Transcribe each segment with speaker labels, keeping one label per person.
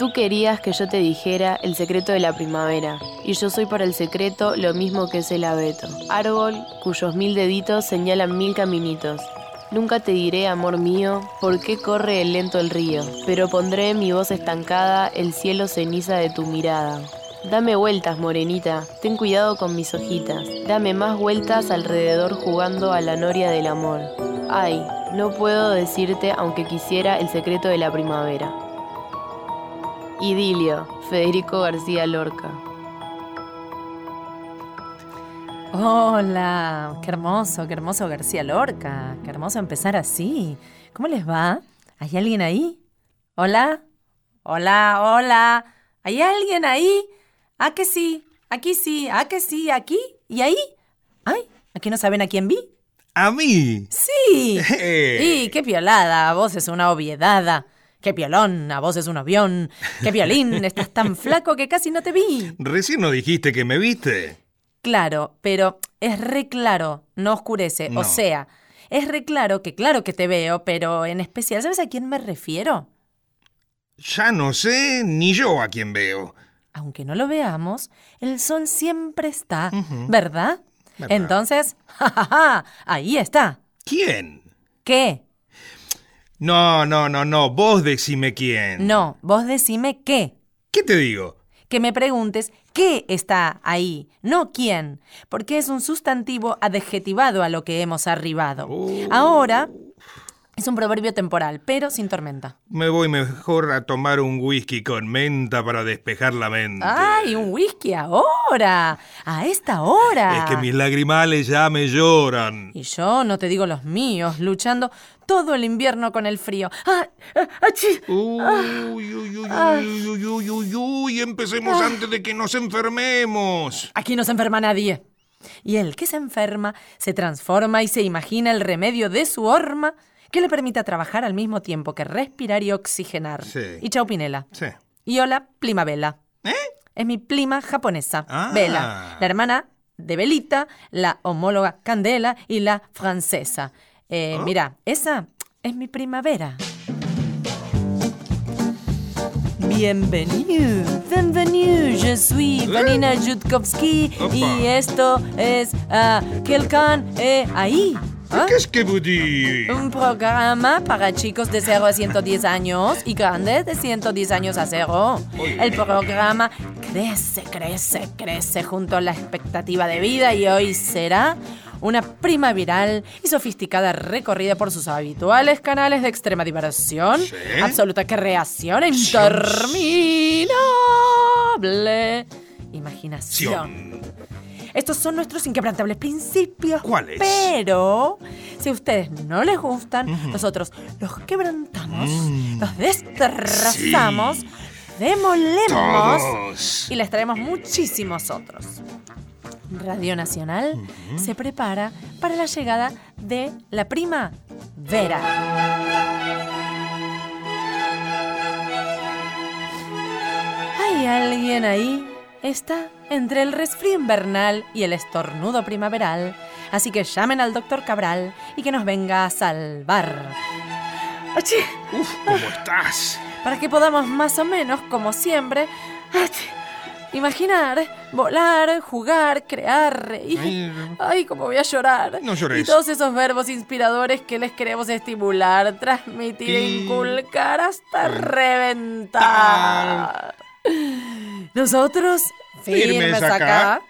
Speaker 1: Tú querías que yo te dijera el secreto de la primavera, y yo soy para el secreto lo mismo que es el abeto, árbol cuyos mil deditos señalan mil caminitos. Nunca te diré, amor mío, por qué corre el lento el río, pero pondré mi voz estancada el cielo ceniza de tu mirada. Dame vueltas, morenita, ten cuidado con mis hojitas, dame más vueltas alrededor jugando a la noria del amor. Ay, no puedo decirte aunque quisiera el secreto de la primavera. Idilio, Federico García Lorca.
Speaker 2: Hola, qué hermoso, qué hermoso García Lorca, qué hermoso empezar así. ¿Cómo les va? ¿Hay alguien ahí? Hola, hola, hola. ¿Hay alguien ahí? ¿A que sí? Aquí sí, ¿a que sí? ¿Aquí? ¿Y ahí? Ay, ¿aquí no saben a quién vi?
Speaker 3: ¿A mí?
Speaker 2: Sí. Y qué piolada, vos es una obviedad. Qué piolón, a vos es un avión. Qué violín, estás tan flaco que casi no te vi.
Speaker 3: Recién no dijiste que me viste.
Speaker 2: Claro, pero es re claro, no oscurece.
Speaker 3: No.
Speaker 2: O sea, es re claro que claro que te veo, pero en especial, ¿sabes a quién me refiero?
Speaker 3: Ya no sé ni yo a quién veo.
Speaker 2: Aunque no lo veamos, el sol siempre está. ¿verdad?
Speaker 3: Verdad.
Speaker 2: Entonces, jajaja, ahí está.
Speaker 3: ¿Quién?
Speaker 2: ¿Qué?
Speaker 3: No, no, no, no. Vos decime quién.
Speaker 2: No, vos decime qué.
Speaker 3: ¿Qué te digo?
Speaker 2: Que me preguntes qué está ahí, no quién, porque es un sustantivo adjetivado a lo que hemos arribado.
Speaker 3: Oh.
Speaker 2: Ahora es un proverbio temporal, pero sin tormenta.
Speaker 3: Me voy mejor a tomar un whisky con menta para despejar la mente.
Speaker 2: ¡Ay, un whisky ahora! ¡A esta hora!
Speaker 3: Es que mis lagrimales ya me lloran.
Speaker 2: Y yo no te digo los míos, luchando todo el invierno con el frío. ¡Ah! ah ¡Achí!
Speaker 3: Uy, uy, ah, ah. uy, uy, uy, uy, uy, uy, empecemos antes de que nos enfermemos.
Speaker 2: Aquí no se enferma nadie. Y el que se enferma se transforma y se imagina el remedio de su horma que le permita trabajar al mismo tiempo que respirar y oxigenar.
Speaker 3: Sí.
Speaker 2: Y chau Pinela.
Speaker 3: Sí.
Speaker 2: Y hola, Plima Vela.
Speaker 3: ¿Eh?
Speaker 2: Es mi prima japonesa,
Speaker 3: Ah.
Speaker 2: Vela, la hermana de Belita, la homóloga Candela y la francesa. Eh,
Speaker 3: Ah.
Speaker 2: Mira, esa es mi primavera. Bienvenue, bienvenue, je suis Vanina Jutkovsky
Speaker 3: Opa.
Speaker 2: y esto es ah, Quelqu'un est ahí. ¿Ah?
Speaker 3: ¿Qué es que dites?
Speaker 2: Un programa para chicos de 0 a 110 años y grandes de 110 años a 0.
Speaker 3: Muy
Speaker 2: El programa crece, crece, crece junto a la expectativa de vida y hoy será una primaveral y sofisticada recorrida por sus habituales canales de extrema diversión,
Speaker 3: Sí.
Speaker 2: absoluta creación interminable imaginación. Estos son nuestros inquebrantables principios.
Speaker 3: ¿Cuáles?
Speaker 2: Pero si a ustedes no les gustan, nosotros los quebrantamos,
Speaker 3: Mm.
Speaker 2: los destrozamos, demolemos
Speaker 3: Todos.
Speaker 2: y les traemos muchísimos otros. Radio Nacional se prepara para la llegada de la primavera. ¿Hay alguien ahí? Está entre el resfrío invernal y el estornudo primaveral, así que llamen al doctor Cabral y que nos venga a salvar. ¡Achí!
Speaker 3: Uf, ¿cómo estás?
Speaker 2: Para que podamos más o menos, como siempre, ¡achí! imaginar, volar, jugar, crear, reír.
Speaker 3: Ay.
Speaker 2: Ay, cómo voy a llorar.
Speaker 3: No llores.
Speaker 2: Y todos esos verbos inspiradores que les queremos estimular, transmitir, inculcar hasta reventar. Nosotros,
Speaker 3: Firmes acá.
Speaker 2: acá,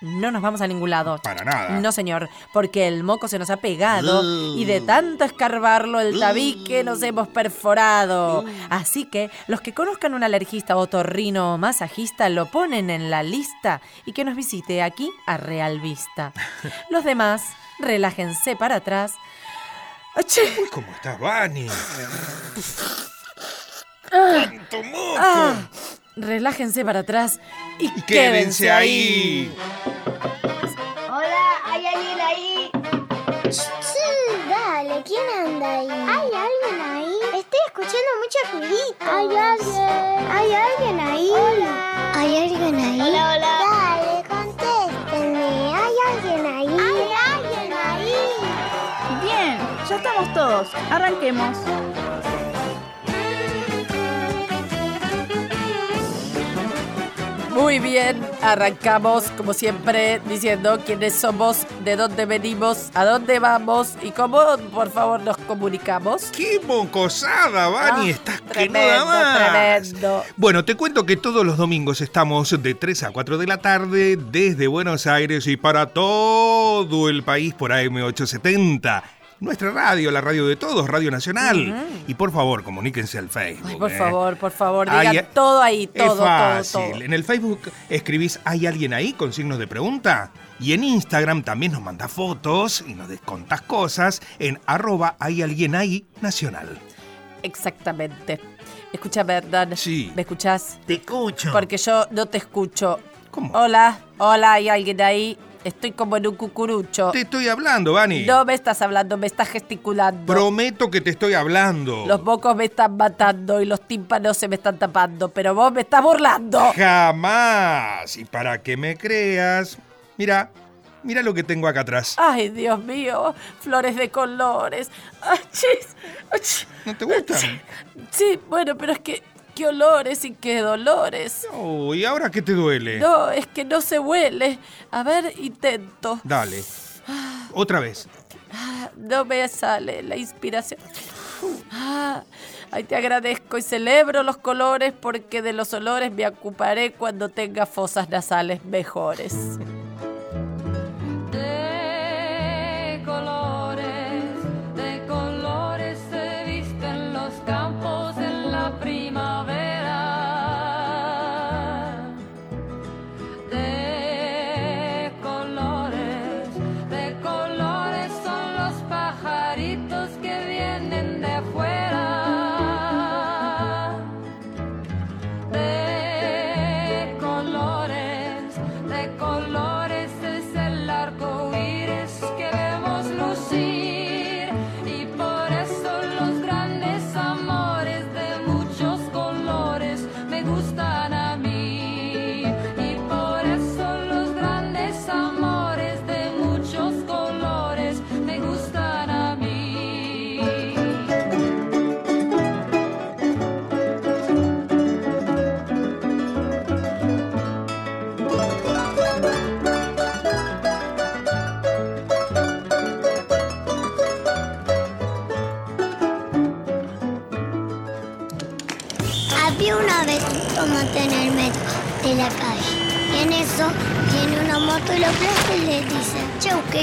Speaker 2: no nos vamos a ningún lado.
Speaker 3: Para nada.
Speaker 2: No, señor, porque el moco se nos ha pegado
Speaker 3: Uh.
Speaker 2: y de tanto escarbarlo el tabique nos hemos perforado. Así que los que conozcan un alergista otorrino o masajista lo ponen en la lista y que nos visite aquí a Real Vista. Los demás, relájense para atrás. ¡Achí!
Speaker 3: Uy, ¿cómo estás, Vani? ¡Tanto moco!
Speaker 2: Relájense para atrás y,
Speaker 3: Y quédense ahí.
Speaker 4: Hola, ¿hay alguien ahí?
Speaker 5: Sí, dale, ¿quién anda ahí? ¿Hay alguien ahí? Estoy escuchando mucho ruidito. ¿Hay alguien? ¿Hay alguien ahí? Hola. ¿Hay alguien ahí?
Speaker 4: Hola, hola.
Speaker 5: Dale, contéstenme. ¿Hay alguien ahí? ¿Hay alguien ahí?
Speaker 6: Bien, ya estamos todos. Arranquemos.
Speaker 2: Muy bien, arrancamos como siempre diciendo quiénes somos, de dónde venimos, a dónde vamos y cómo, por favor, nos comunicamos.
Speaker 3: ¡Qué mocosada, Vani!
Speaker 2: Ah,
Speaker 3: Estás que
Speaker 2: tremendo,
Speaker 3: da más.
Speaker 2: tremendo.
Speaker 3: Bueno, te cuento que todos los domingos estamos de 3 a 4 de la tarde desde Buenos Aires y para todo el país por AM870. Nuestra radio, la radio de todos, Radio Nacional. Y por favor, comuníquense al Facebook.
Speaker 2: Ay, por
Speaker 3: ¿eh?
Speaker 2: favor, por favor, digan
Speaker 3: eh,
Speaker 2: todo ahí, todo,
Speaker 3: es
Speaker 2: todo,
Speaker 3: fácil.
Speaker 2: todo.
Speaker 3: En el Facebook escribís ¿Hay alguien ahí? con signos de pregunta. Y en Instagram también nos mandás fotos y nos contás cosas en arroba hay alguien ahí nacional.
Speaker 2: Exactamente. Escúchame, Hernán.
Speaker 3: Sí.
Speaker 2: ¿Me escuchás?
Speaker 3: Te escucho.
Speaker 2: Porque yo no te escucho.
Speaker 3: ¿Cómo?
Speaker 2: Hola, hola, ¿hay alguien ahí? Estoy como en un cucurucho.
Speaker 3: Te estoy hablando, Vani.
Speaker 2: No me estás hablando, me estás gesticulando.
Speaker 3: Prometo que te estoy hablando.
Speaker 2: Los mocos me están matando y los tímpanos se me están tapando, pero vos me estás burlando.
Speaker 3: Jamás. Y para que me creas, mira, mira lo que tengo acá atrás.
Speaker 2: Ay, Dios mío, flores de colores. Ach-
Speaker 3: ¿No te gustan?
Speaker 2: Sí, bueno, pero es que qué olores y qué dolores.
Speaker 3: Oh, ¿y ahora qué te duele?
Speaker 2: No, es que no se huele. A ver, intento.
Speaker 3: Dale. Otra vez.
Speaker 2: Ah, No me sale la inspiración. Ah, ay, te agradezco y celebro los colores porque de los olores me ocuparé cuando tenga fosas nasales mejores.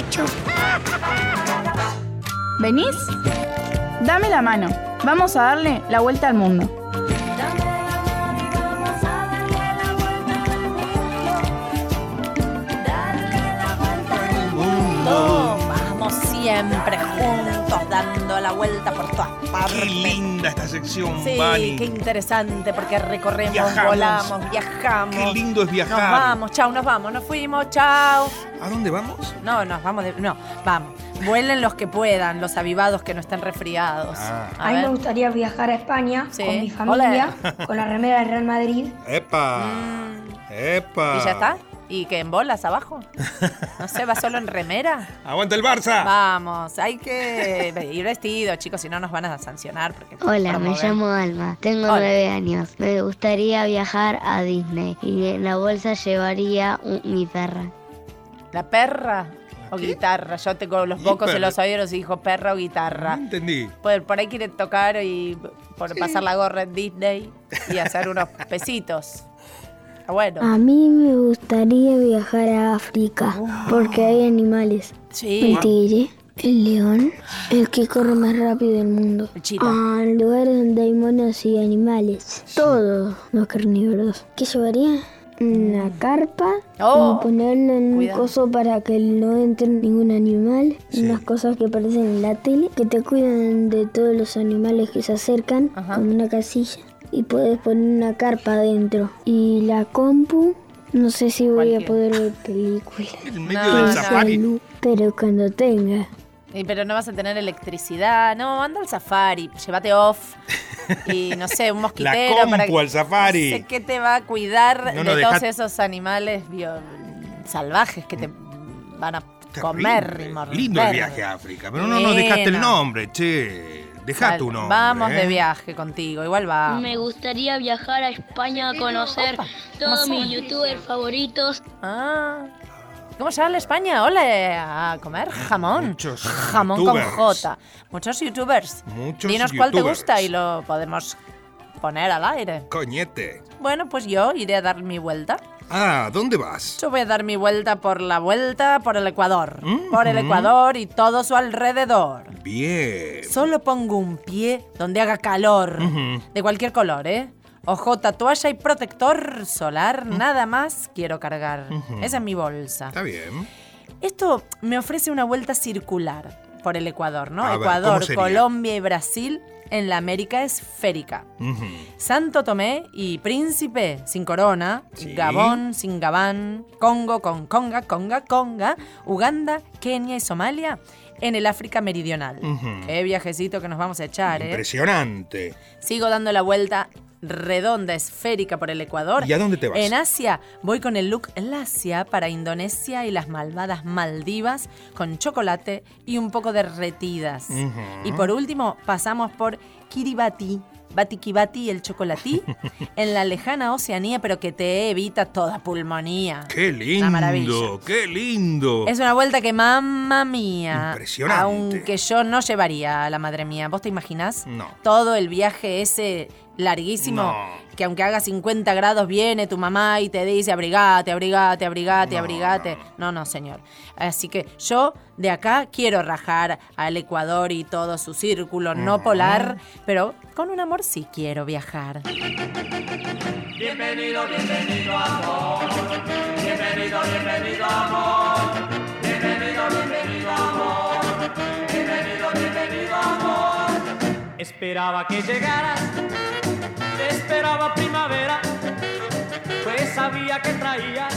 Speaker 7: Chau.
Speaker 6: ¿Venís? Dame la mano. Vamos a darle la vuelta al mundo.
Speaker 2: Vamos siempre juntos dando la vuelta por todas partes.
Speaker 3: Qué linda esta sección,
Speaker 2: Sí, qué interesante porque recorremos,
Speaker 3: Viajamos.
Speaker 2: volamos, viajamos.
Speaker 3: Qué lindo es viajar.
Speaker 2: Nos vamos, chau, nos vamos, nos fuimos, chau.
Speaker 3: ¿A dónde vamos?
Speaker 2: No, nos vamos de. No, vamos. Vuelen los que puedan, los avivados que no estén resfriados.
Speaker 3: Ah.
Speaker 2: A
Speaker 8: A mí
Speaker 2: ver.
Speaker 8: me gustaría viajar a España
Speaker 2: Sí.
Speaker 8: con mi familia,
Speaker 2: Hola.
Speaker 8: con la remera del Real Madrid.
Speaker 3: ¡Epa! ¡Epa!
Speaker 2: Mm. ¿Y ya está? ¿Y que en bolas abajo? No sé, ¿va solo en remera?
Speaker 3: ¡Aguanta el Barça!
Speaker 2: Vamos, hay que ir vestido, chicos, si no nos van a sancionar. Porque
Speaker 9: Hola, me
Speaker 2: promover.
Speaker 9: llamo Alma, tengo
Speaker 2: Hola.
Speaker 9: nueve años. Me gustaría viajar a Disney y en la bolsa llevaría un- mi perra.
Speaker 2: ¿La perra o
Speaker 3: ¿Qué?
Speaker 2: guitarra? Yo tengo los
Speaker 3: ¿Y
Speaker 2: bocos en los oídos y dijo perra o guitarra.
Speaker 3: No entendí.
Speaker 2: Por, por ahí quieren tocar y por pasar la gorra en Disney y hacer unos pesitos. Está Bueno,
Speaker 7: A mí me gustaría viajar a África porque hay animales.
Speaker 2: sí.
Speaker 7: El tigre, el león, el que corre más rápido del mundo.
Speaker 2: El.
Speaker 7: Ah, lugares donde hay monos y animales. Todos los carnívoros. ¿Qué llevaría? Una carpa
Speaker 2: Oh,
Speaker 7: y ponerle en un coso para que no entre ningún animal.
Speaker 3: Sí.
Speaker 7: Unas cosas que aparecen en la tele que te cuidan de todos los animales que se acercan,
Speaker 2: Ajá.
Speaker 7: como una casilla. Y puedes poner una carpa adentro. Y la compu, no sé si voy
Speaker 2: Cualquier.
Speaker 7: a poder ver películas.
Speaker 3: Medio
Speaker 2: No,
Speaker 3: del
Speaker 2: no.
Speaker 3: safari.
Speaker 7: Salud, pero cuando tenga.
Speaker 2: Y pero no vas a tener electricidad. No, anda al safari, llévate off. Y no sé, un mosquitero
Speaker 3: compu
Speaker 2: para que-
Speaker 3: al safari.
Speaker 2: No sé qué te va a cuidar
Speaker 3: No, no,
Speaker 2: de todos
Speaker 3: dejá-
Speaker 2: esos animales bio- salvajes que te van a comer y morder.
Speaker 3: Lindo el viaje a África, pero no nos dejaste el nombre, che. Deja
Speaker 2: Sal-
Speaker 3: tu nombre.
Speaker 2: Vamos
Speaker 3: ¿eh?
Speaker 2: de viaje contigo, igual va.
Speaker 9: Me gustaría viajar a España a conocer todos mis youtubers favoritos.
Speaker 2: Ah. ¿Cómo sale España? Hola, a comer jamón.
Speaker 3: Muchos
Speaker 2: jamón
Speaker 3: youtubers.
Speaker 2: con J. Muchos youtubers.
Speaker 3: Muchos
Speaker 2: Dinos cuál te
Speaker 3: youtubers.
Speaker 2: gusta y lo podemos poner al aire.
Speaker 3: Coñete.
Speaker 2: Bueno, pues yo iré a dar mi vuelta.
Speaker 3: Ah, ¿dónde vas?
Speaker 2: Yo voy a dar mi vuelta por la vuelta por el Ecuador.
Speaker 3: Mm,
Speaker 2: Por el
Speaker 3: mm.
Speaker 2: Ecuador y todo su alrededor.
Speaker 3: Bien.
Speaker 2: Solo pongo un pie donde haga calor.
Speaker 3: Ujú.
Speaker 2: De cualquier color, ¿eh? Ojo, toalla y protector solar, nada más quiero cargar. Esa es mi bolsa.
Speaker 3: Está bien.
Speaker 2: Esto me ofrece una vuelta circular por el Ecuador, ¿no?
Speaker 3: A ver, ¿cómo
Speaker 2: Ecuador? Colombia y Brasil en la América esférica. Santo Tomé y Príncipe sin corona,
Speaker 3: Sí.
Speaker 2: Gabón sin Gabán, Congo con Conga, Conga, Conga, Uganda, Kenia y Somalia en el África Meridional. Qué viajecito que nos vamos a echar, ¿eh?
Speaker 3: Impresionante.
Speaker 2: Sigo dando la vuelta redonda, esférica por el Ecuador.
Speaker 3: ¿Y a dónde te vas?
Speaker 2: En Asia voy con el look Lacia para Indonesia y las malvadas Maldivas con chocolate y un poco derretidas. Y por último pasamos por Kiribati, Batikibati el chocolatí en la lejana Oceanía, pero que te evita toda pulmonía.
Speaker 3: Qué
Speaker 2: Una maravilla.
Speaker 3: lindo, qué lindo.
Speaker 2: Es una vuelta que, mamma mía.
Speaker 3: Impresionante.
Speaker 2: Aunque yo no llevaría a la madre mía. ¿Vos te imaginás?
Speaker 3: No.
Speaker 2: Todo el viaje ese larguísimo.
Speaker 3: No.
Speaker 2: Que aunque haga 50 grados viene tu mamá y te dice abrigate, abrigate, abrigate,
Speaker 3: No,
Speaker 2: abrigate. No, no, señor. Así que yo de acá quiero rajar al Ecuador y todo su círculo no polar, pero con un amor sí quiero viajar.
Speaker 10: Esperaba que llegaras, esperaba primavera, pues sabía que traías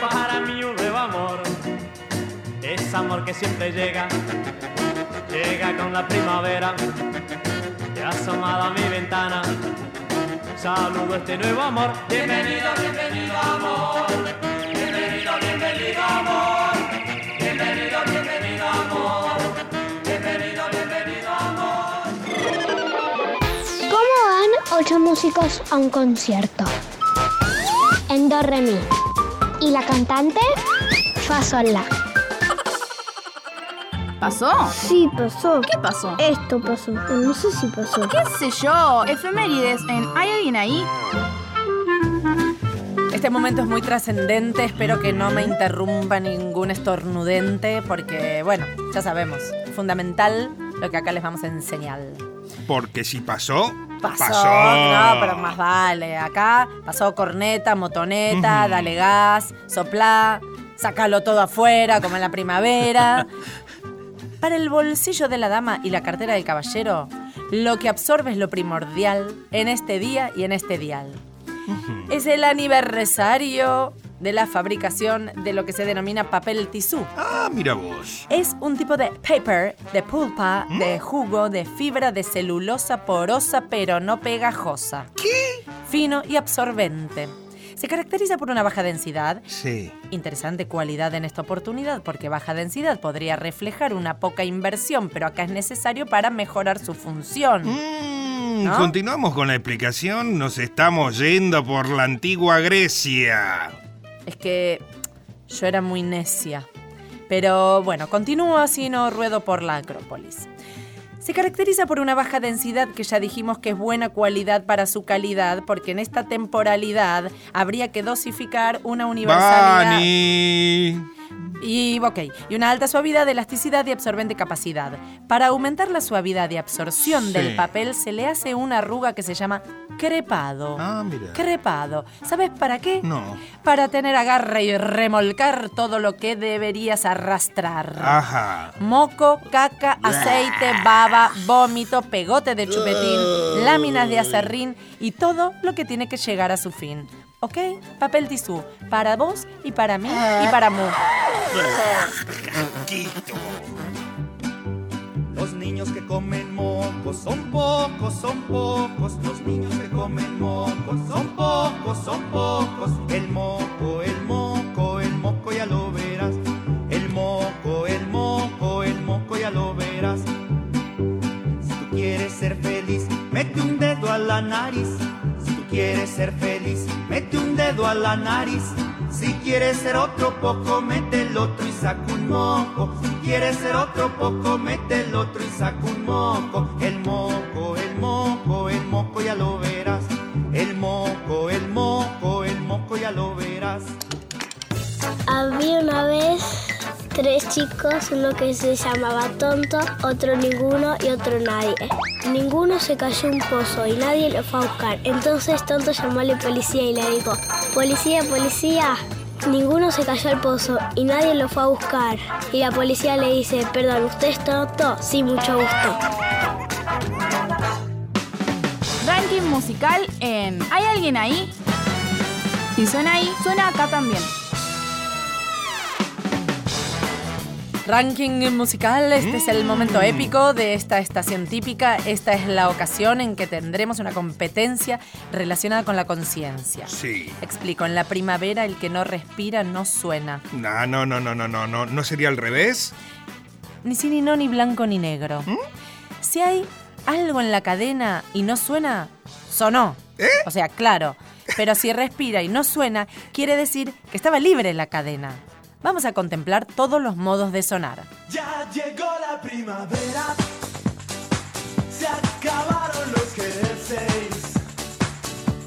Speaker 10: para mí un nuevo amor. Es amor que siempre llega, llega con la primavera. Te has asomado a mi ventana, saludo este nuevo amor. Bienvenido, bienvenido amor,
Speaker 5: ocho músicos a un concierto? En do re mi. ¿Y la cantante? Fa sol la.
Speaker 6: ¿Pasó?
Speaker 5: Sí, pasó.
Speaker 6: ¿Qué pasó?
Speaker 5: Esto pasó. pero No sé si pasó.
Speaker 6: ¿Qué sé yo? Efemérides en ¿Hay alguien ahí?
Speaker 2: Este momento es muy trascendente, espero que no me interrumpa ningún estornudente, porque, bueno, ya sabemos, fundamental lo que acá les vamos a enseñar.
Speaker 3: Porque si pasó,
Speaker 2: Pasó, no, pero más vale. Acá pasó corneta, motoneta, dale gas, soplá, sácalo todo afuera, como en la primavera. Para el bolsillo de la dama y la cartera del caballero, lo que absorbe es lo primordial en este día y en este dial. Es el aniversario de la fabricación de lo que se denomina papel tisú.
Speaker 3: Ah, mira vos.
Speaker 2: Es un tipo de paper, de pulpa, de jugo, de fibra de celulosa porosa pero no pegajosa. ¿Qué? Fino y absorbente. Se caracteriza por una baja densidad.
Speaker 3: Sí.
Speaker 2: Interesante cualidad en esta oportunidad porque baja densidad podría reflejar una poca inversión, pero acá es necesario para mejorar su función.
Speaker 3: Mm,
Speaker 2: ¿No?
Speaker 3: Continuamos con la explicación. Nos estamos yendo por la antigua Grecia.
Speaker 2: Es que yo era muy necia. Pero bueno, continúo así no ruedo por la Acrópolis. Se caracteriza por una baja densidad que ya dijimos que es buena cualidad para su calidad, porque en esta temporalidad habría que dosificar una universalidad. Y, ok, y una alta suavidad, elasticidad y absorbente capacidad. Para aumentar la suavidad y absorción
Speaker 3: Sí.
Speaker 2: del papel se le hace una arruga que se llama crepado.
Speaker 3: Ah, mira.
Speaker 2: Crepado. ¿Sabes para qué?
Speaker 3: No.
Speaker 2: Para tener agarre y remolcar todo lo que deberías arrastrar.
Speaker 3: Ajá.
Speaker 2: Moco, caca, aceite, baba, vómito, pegote de chupetín, láminas de acerrín y todo lo que tiene que llegar a su fin. ¿Ok? Papel tisú. Para vos y para mí y para Mu.
Speaker 11: Los niños que comen mocos son pocos, son pocos. Los niños que comen mocos son pocos, son pocos. El moco, el moco, el moco ya lo verás. El moco, el moco, el moco ya lo verás. mete un dedo a la nariz. Quieres ser feliz, mete un dedo a la nariz. Si quieres ser otro poco, mete el otro y saca un moco. Si quieres ser otro poco, mete el otro y saca un moco. El moco, el moco, el moco ya lo verás. El moco, el moco, el moco ya lo verás.
Speaker 5: Había una vez tres chicos, uno que se llamaba tonto, otro ninguno y otro nadie. Ninguno se cayó un pozo y nadie lo fue a buscar. Entonces tonto llamó a la policía y le dijo, policía, policía, ninguno se cayó al pozo y nadie lo fue a buscar. Y la policía le dice, perdón, ¿usted es tonto? Sí, mucho gusto.
Speaker 6: Ranking musical en ¿Hay alguien ahí? Si suena ahí, suena acá también.
Speaker 2: Ranking musical, este es el momento épico de esta estación típica. Esta es la ocasión en que tendremos una competencia relacionada con la conciencia.
Speaker 3: Sí.
Speaker 2: Explico, en la primavera el que no respira no suena.
Speaker 3: No, no, no, no, no, no, no. ¿No sería al revés?
Speaker 2: Ni sí, ni no, ni blanco, ni negro. Si hay algo en la cadena y no suena, sonó. O sea, claro. Pero si respira y no suena, quiere decir que estaba libre la cadena. Vamos a contemplar todos los modos de sonar.
Speaker 12: Ya llegó la primavera, se acabaron los jerseys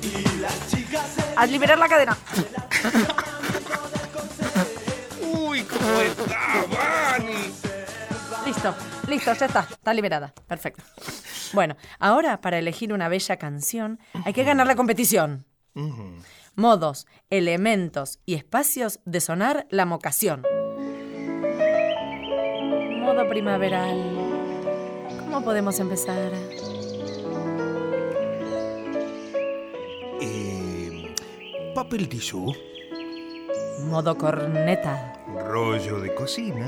Speaker 12: y las chicas se
Speaker 2: A liberar la cadena.
Speaker 3: Uy, ¿cómo está, Vani?
Speaker 2: Listo, listo, ya está, está liberada. Perfecto. Bueno, ahora para elegir una bella canción hay que ganar la competición. Modos, elementos y espacios de sonar la mocación. Modo primaveral. ¿Cómo podemos empezar?
Speaker 3: Eh, papel tisú,
Speaker 2: Modo corneta.
Speaker 3: rollo de cocina,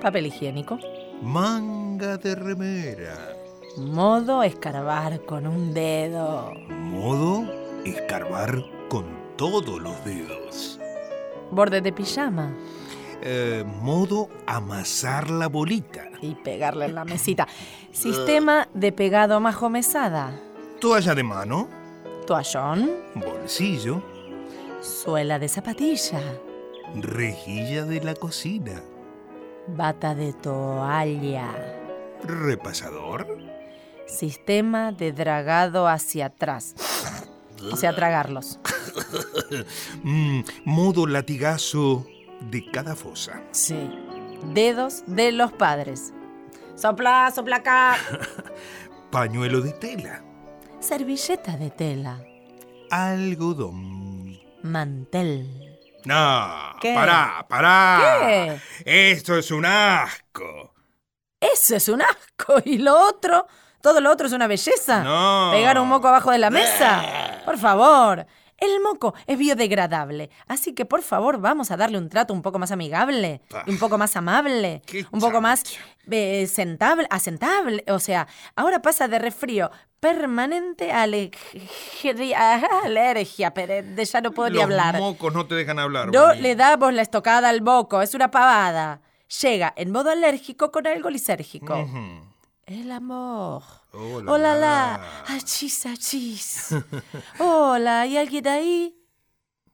Speaker 2: Papel higiénico.
Speaker 3: manga de remera,
Speaker 2: Modo escarbar con un dedo.
Speaker 3: modo escarbar con todos los dedos,
Speaker 2: Borde de pijama.
Speaker 3: Eh, modo amasar la bolita,
Speaker 2: Y pegarle en la mesita. Sistema de pegado majomesada.
Speaker 3: toalla de mano,
Speaker 2: Toallón.
Speaker 3: bolsillo,
Speaker 2: Suela de zapatilla.
Speaker 3: rejilla de la cocina,
Speaker 2: Bata de toalla.
Speaker 3: repasador,
Speaker 2: Sistema de dragado hacia atrás. O sea, tragarlos.
Speaker 3: Mm, modo latigazo de cada fosa,
Speaker 2: Sí. Dedos de los padres. Sopla, sopla acá.
Speaker 3: pañuelo de tela,
Speaker 2: Servilleta de tela.
Speaker 3: algodón.
Speaker 2: Mantel.
Speaker 3: No,
Speaker 2: ¿Qué?
Speaker 3: pará, pará.
Speaker 2: ¿Qué?
Speaker 3: Esto es un asco.
Speaker 2: Eso es un asco. ¿Y lo otro? ¿Todo lo otro es una belleza?
Speaker 3: No.
Speaker 2: ¿Pegar un moco abajo de la mesa? Por favor. El moco es biodegradable, así que por favor vamos a darle un trato un poco más amigable, un poco más amable,
Speaker 3: Qué
Speaker 2: un poco más eh, sentable, asentable. O sea, ahora pasa de resfrío permanente a alergia, a alergia, pero de ya no puedo ni
Speaker 3: Los
Speaker 2: hablar.
Speaker 3: mocos no te dejan hablar.
Speaker 2: No le damos la estocada al boco, es una pavada. Llega en modo alérgico con algo lisérgico.
Speaker 3: Ujú.
Speaker 2: El amor.
Speaker 3: Oh, la,
Speaker 2: Hola,
Speaker 3: la.
Speaker 2: la. Achis, achis. Hola, ¿hay alguien ahí?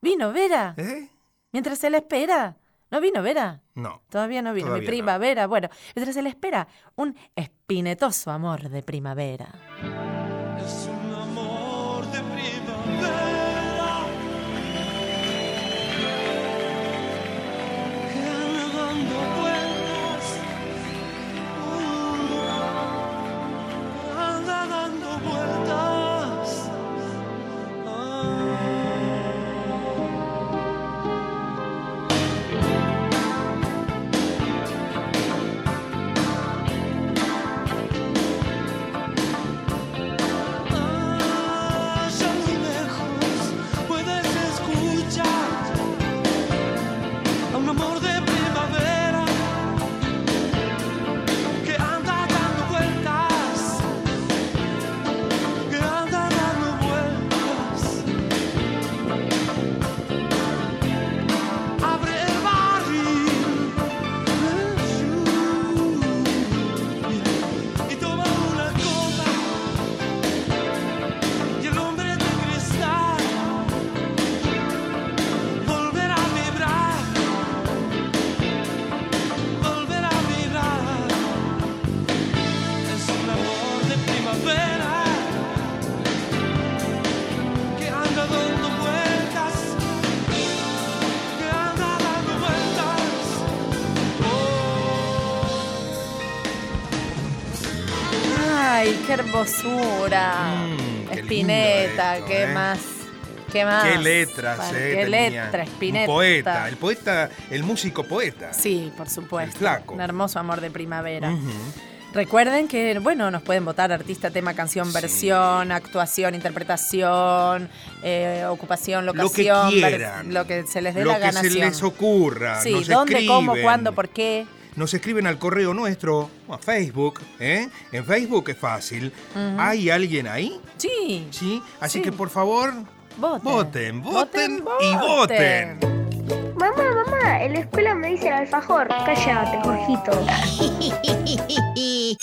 Speaker 2: ¿Vino Vera?
Speaker 3: ¿Eh?
Speaker 2: Mientras se le espera. ¿No vino Vera?
Speaker 3: No.
Speaker 2: Todavía no vino.
Speaker 3: Todavía
Speaker 2: Mi
Speaker 3: no.
Speaker 2: primavera. Bueno, mientras se le espera, un espinetoso amor de primavera. Hermosura.
Speaker 3: Mm, qué
Speaker 2: Espineta, qué
Speaker 3: ¿eh?
Speaker 2: más. ¿Qué más?
Speaker 3: Qué letras, eh,
Speaker 2: Qué
Speaker 3: tenía.
Speaker 2: letra, Espineta.
Speaker 3: Un poeta, el poeta, el músico poeta.
Speaker 2: Sí, por supuesto.
Speaker 3: El flaco.
Speaker 2: Un hermoso amor de primavera. Recuerden que, bueno, nos pueden votar artista, tema, canción, versión, actuación, interpretación, eh, ocupación,
Speaker 3: Lo que
Speaker 2: locación,
Speaker 3: quieran.
Speaker 2: lo que se les dé
Speaker 3: Lo
Speaker 2: la
Speaker 3: que se
Speaker 2: ganación.
Speaker 3: les ocurra.
Speaker 2: Sí,
Speaker 3: nos
Speaker 2: dónde, cómo, cuándo, por qué.
Speaker 3: Nos escriben al correo nuestro, o a Facebook, ¿eh? En Facebook es fácil.
Speaker 2: Ujú.
Speaker 3: ¿Hay alguien ahí?
Speaker 2: Sí.
Speaker 3: Sí. Así
Speaker 2: Sí.
Speaker 3: que por favor,
Speaker 2: Voten.
Speaker 3: voten, voten,
Speaker 2: Voten,
Speaker 3: y voten.
Speaker 5: Mamá, mamá, en la escuela me dicen alfajor. Cállate, Jorgito.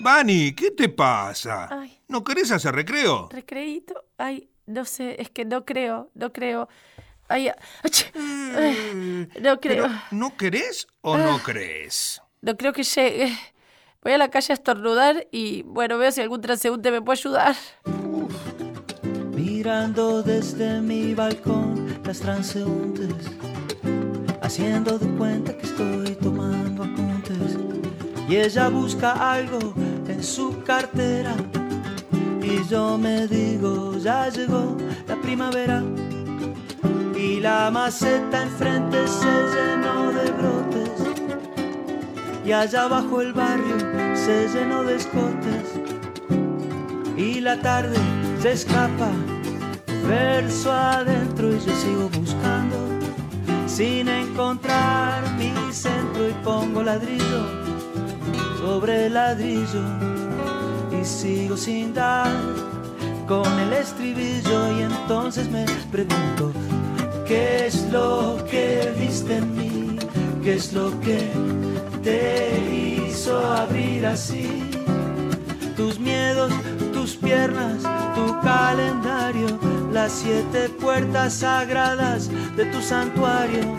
Speaker 3: Vani, ¿qué te pasa?
Speaker 2: Ay.
Speaker 3: ¿No querés hacer recreo?
Speaker 2: Recreíto. Ay, no sé, es que no creo, no creo. Ay, ach, ay, no creo.
Speaker 3: Pero, ¿no querés o no crees?
Speaker 2: No creo que llegue. Voy a la calle a estornudar y, bueno, veo si algún transeúnte me puede ayudar.
Speaker 13: Mirando desde mi balcón las transeúntes, haciendo de cuenta que estoy tomando apuntes. Y ella busca algo en su cartera. Y yo me digo, ya llegó la primavera. Y la maceta enfrente se llenó de brotes. Y allá abajo el barrio se llenó de escotes. Y la tarde se escapa, verso adentro y yo sigo buscando. Sin encontrar mi centro y pongo ladrillo sobre ladrillo y sigo sin dar con el estribillo y entonces me pregunto qué es lo que viste en mí, qué es lo que te hizo abrir así tus miedos, tus piernas, tu calendario, las siete puertas sagradas de tu santuario,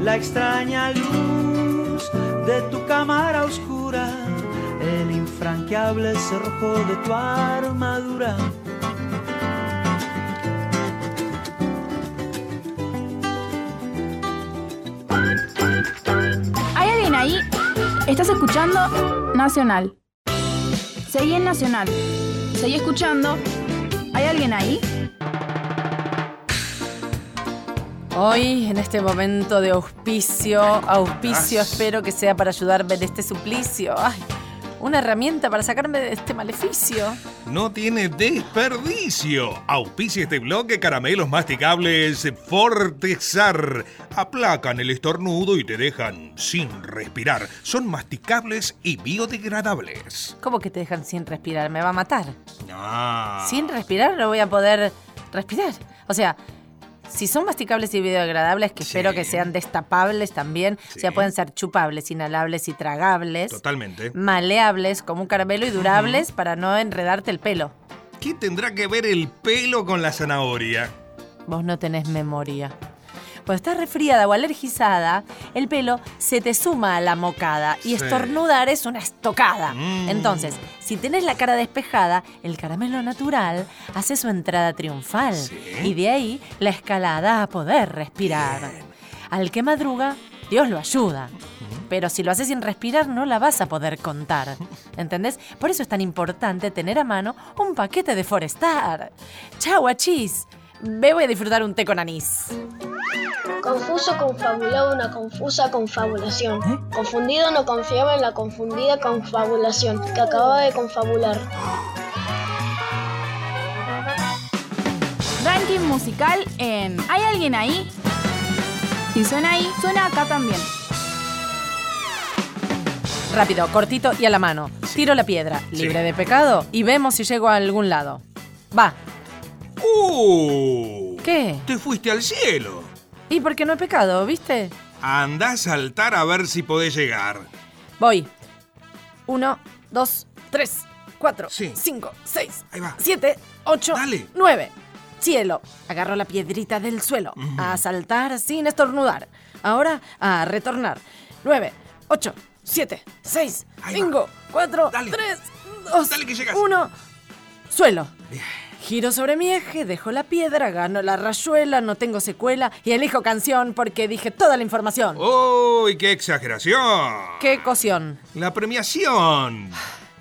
Speaker 13: la extraña luz de tu cámara oscura, el infranqueable cerrojo de tu armadura.
Speaker 6: Estás escuchando Nacional. Seguí en Nacional. Seguí escuchando. ¿Hay alguien ahí?
Speaker 2: Hoy, en este momento de auspicio, auspicio, espero que sea para ayudarme en este suplicio. Ay, una herramienta para sacarme de este maleficio.
Speaker 3: No tiene desperdicio. Auspicia este bloque caramelos masticables Fortezar. Aplacan el estornudo y te dejan sin respirar. Son masticables y biodegradables.
Speaker 2: ¿Cómo que te dejan sin respirar? ¿Me va a matar?
Speaker 3: Ah.
Speaker 2: Sin respirar no voy a poder respirar. O sea, si son masticables y biodegradables, que espero que sean destapables también, o sea, pueden ser chupables, inhalables y tragables,
Speaker 3: Totalmente.
Speaker 2: maleables como un caramelo y durables para no enredarte el pelo.
Speaker 3: ¿Qué tendrá que ver el pelo con la zanahoria?
Speaker 2: Vos no tenés memoria. Cuando estás resfriada o alergizada, el pelo se te suma a la mocada y
Speaker 3: Sí.
Speaker 2: estornudar es una estocada.
Speaker 3: Mm.
Speaker 2: Entonces, si tenés la cara despejada, el caramelo natural hace su entrada triunfal y de ahí la escalada a poder respirar. Al que madruga, Dios lo ayuda. Pero si lo haces sin respirar, no la vas a poder contar. ¿Entendés? Por eso es tan importante tener a mano un paquete de Forestar. Chau, achis. Me voy a disfrutar un té con anís.
Speaker 5: Confuso, confabulado, una confusa confabulación. Confundido, no confiaba en la confundida confabulación que acababa de confabular.
Speaker 6: Ranking musical en ¿Hay alguien ahí? Si suena ahí, suena acá también.
Speaker 2: Rápido, cortito y a la mano. Tiro la piedra, libre de pecado, y vemos si llego a algún lado. Va.
Speaker 3: ¡Uh!
Speaker 2: ¿Qué?
Speaker 3: Te fuiste al cielo.
Speaker 2: ¿Y por qué no he pecado, viste?
Speaker 3: Andá a saltar a ver si podés llegar.
Speaker 2: Voy. Uno, dos, tres, cuatro, cinco, seis, siete, ocho, nueve. Cielo. Agarro la piedrita del suelo. A saltar sin estornudar. Ahora a retornar. Nueve, ocho, siete, seis, cinco, cuatro, tres, dos, uno. Suelo. Giro sobre mi eje, dejo la piedra, gano la rayuela, no tengo secuela y elijo canción porque dije toda la información.
Speaker 3: ¡Uy, qué exageración!
Speaker 2: ¡Qué cocción!
Speaker 3: La premiación.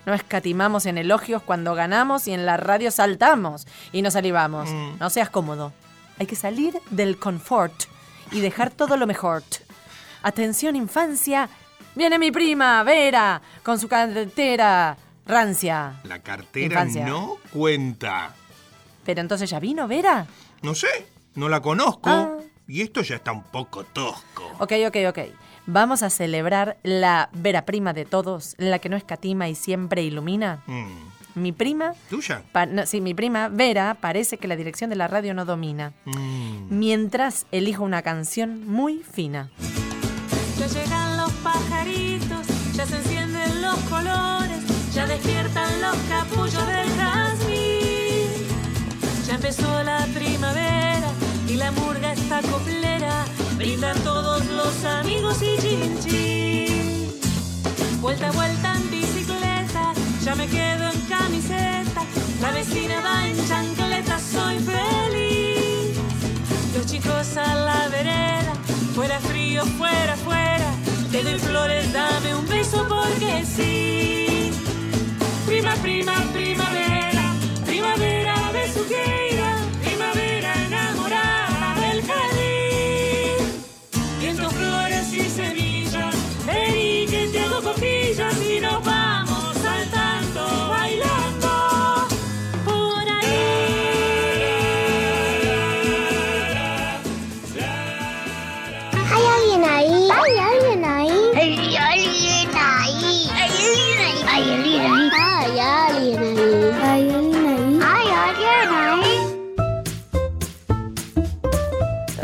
Speaker 2: No escatimamos en elogios cuando ganamos y en la radio saltamos y nos salivamos. No seas cómodo. Hay que salir del confort y dejar todo lo mejor. Atención infancia, viene mi prima, Vera, con su cartera rancia.
Speaker 3: La cartera
Speaker 2: Infancia.
Speaker 3: no cuenta.
Speaker 2: Pero entonces ya vino, Vera.
Speaker 3: No sé, no la conozco.
Speaker 2: Ah.
Speaker 3: Y esto ya está un poco tosco.
Speaker 2: Ok, ok, ok. Vamos a celebrar la Vera prima de todos, la que no escatima y siempre ilumina.
Speaker 3: Mm,
Speaker 2: Mi prima,
Speaker 3: ¿Tuya?
Speaker 2: pa- no, sí, mi prima Vera parece que la dirección de la radio no domina.
Speaker 3: Mm.
Speaker 2: Mientras elijo una canción muy fina.
Speaker 14: Ya llegan los pajaritos, ya se encienden los colores, ya despiertan los capullos del jazmín. Empezó la primavera y la murga está coplera, brindan todos los amigos y chin chin. Vuelta vuelta en bicicleta, ya me quedo en camiseta, la vecina va en chancleta, soy feliz. Los chicos a la vereda, fuera frío, fuera, fuera. Te doy flores, dame un beso porque sí. Prima, prima, primavera,
Speaker 5: as.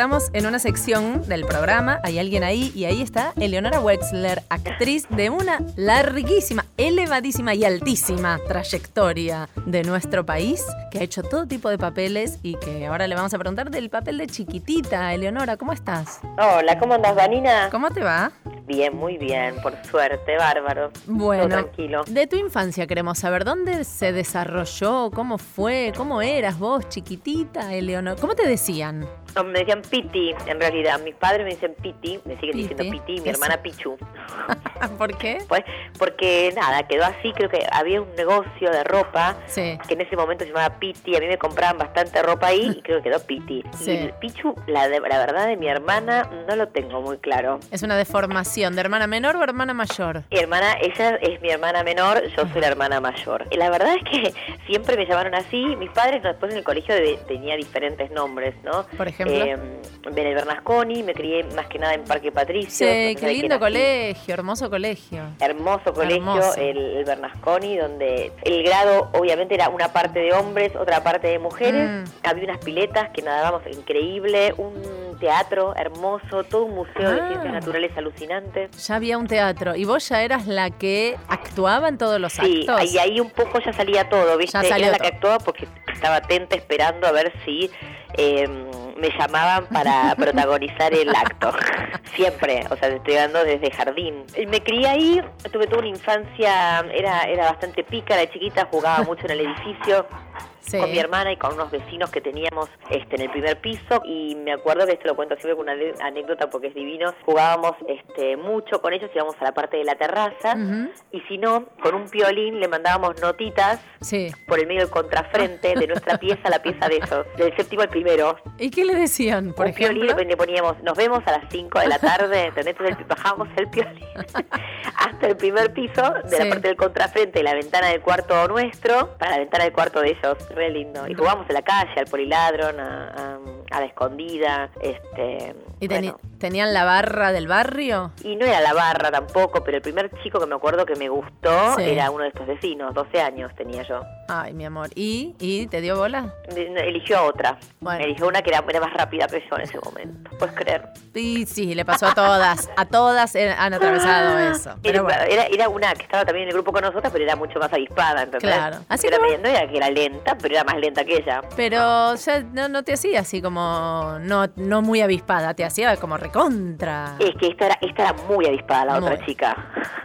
Speaker 2: Estamos en una sección del programa, hay alguien ahí y ahí está Eleonora Wexler, actriz de una larguísima, elevadísima y altísima trayectoria de nuestro país, que ha hecho todo tipo de papeles y que ahora le vamos a preguntar del papel de chiquitita. Eleonora, ¿cómo estás?
Speaker 15: Hola, ¿cómo andas, Vanina?
Speaker 2: ¿Cómo te va?
Speaker 15: Bien, muy bien, por suerte, bárbaro.
Speaker 2: Bueno,
Speaker 15: Todo tranquilo.
Speaker 2: de tu infancia queremos saber dónde se desarrolló, cómo fue, cómo eras vos, chiquitita, Eleonora. ¿Cómo te decían?
Speaker 15: No, me decían Piti, en realidad. Mis padres me dicen Piti, me siguen
Speaker 2: Piti,
Speaker 15: diciendo Piti, mi hermana Pichu.
Speaker 2: ¿Por qué?
Speaker 15: Pues porque nada, quedó así, creo que había un negocio de ropa
Speaker 2: Sí.
Speaker 15: que en ese momento se llamaba Piti, a mí me compraban bastante ropa ahí y creo que quedó Piti.
Speaker 2: Sí.
Speaker 15: Y el Pichu, la, de- la verdad de mi hermana, no lo tengo muy claro.
Speaker 2: Es una deformación de hermana menor o hermana mayor.
Speaker 15: Mi hermana, ella es mi hermana menor, yo soy la hermana mayor. Y La verdad es que siempre me llamaron así. Mis padres después en el colegio de- tenía diferentes nombres, ¿no?
Speaker 2: Por ejemplo.
Speaker 15: Eh, Benel Bernasconi, me crié más que nada en Parque Patricio.
Speaker 2: Sí, qué lindo colegio, hermoso colegio.
Speaker 15: Hermoso colegio,
Speaker 2: Hermoso.
Speaker 15: el, el Bernasconi, donde el grado obviamente era una parte de hombres, otra parte de mujeres.
Speaker 2: Mm.
Speaker 15: Había unas piletas que nadábamos increíble, un teatro hermoso, todo un museo de
Speaker 2: Ah.
Speaker 15: ciencias naturales alucinante.
Speaker 2: Ya había un teatro. ¿Y vos ya eras la que actuaba en todos los
Speaker 15: Sí,
Speaker 2: actos?
Speaker 15: y ahí un poco ya salía todo, ¿viste?
Speaker 2: Ya salió
Speaker 15: Era la
Speaker 2: todo.
Speaker 15: que actuaba porque estaba atenta esperando a ver si eh, me llamaban para protagonizar el acto. Siempre, o sea, te estoy hablando desde jardín. Y Me crié ahí, tuve toda una infancia, era, era bastante pícara chiquita, jugaba mucho en el edificio.
Speaker 2: Sí.
Speaker 15: con mi hermana y con unos vecinos que teníamos este en el primer piso y me acuerdo que esto lo cuento siempre con una anécdota porque es divino jugábamos este mucho con ellos íbamos a la parte de la terraza y si no con un piolín le mandábamos notitas
Speaker 2: Sí.
Speaker 15: por el medio del contrafrente de nuestra pieza a la pieza de ellos del séptimo al primero
Speaker 2: ¿Y qué le decían, por
Speaker 15: un piolín
Speaker 2: ejemplo?
Speaker 15: le poníamos nos vemos a las 5 de la tarde ¿entendés? Entonces el- piolín hasta el primer piso de
Speaker 2: Sí.
Speaker 15: la parte del contrafrente la ventana del cuarto nuestro para la ventana del cuarto de ellos re lindo. Y jugábamos en la calle al poliladron a, a- la escondida este
Speaker 2: ¿Y teni-
Speaker 15: bueno.
Speaker 2: tenían la barra del barrio?
Speaker 15: y no era la barra tampoco, pero el primer chico que me acuerdo que me gustó
Speaker 2: Sí.
Speaker 15: era uno de estos vecinos, 12 años tenía yo.
Speaker 2: Ay, mi amor. ¿Y? ¿Y te dio bola?
Speaker 15: Eligió a otra.
Speaker 2: Bueno.
Speaker 15: Eligió una que era, era más rápida que yo en ese momento. ¿Puedes creer?
Speaker 2: Y sí, le pasó a todas. A todas han atravesado eso.
Speaker 15: Era,
Speaker 2: bueno.
Speaker 15: era, era una que estaba también en el grupo con nosotras, pero era mucho más avispada, ¿entendés?
Speaker 2: Claro. Así
Speaker 15: era no era que era lenta, pero era más lenta que ella.
Speaker 2: Pero ya no, no te hacía así como no, no muy avispada, te hacía como recontra.
Speaker 15: Es que esta era, esta era muy avispada, la
Speaker 2: Muy.
Speaker 15: otra chica.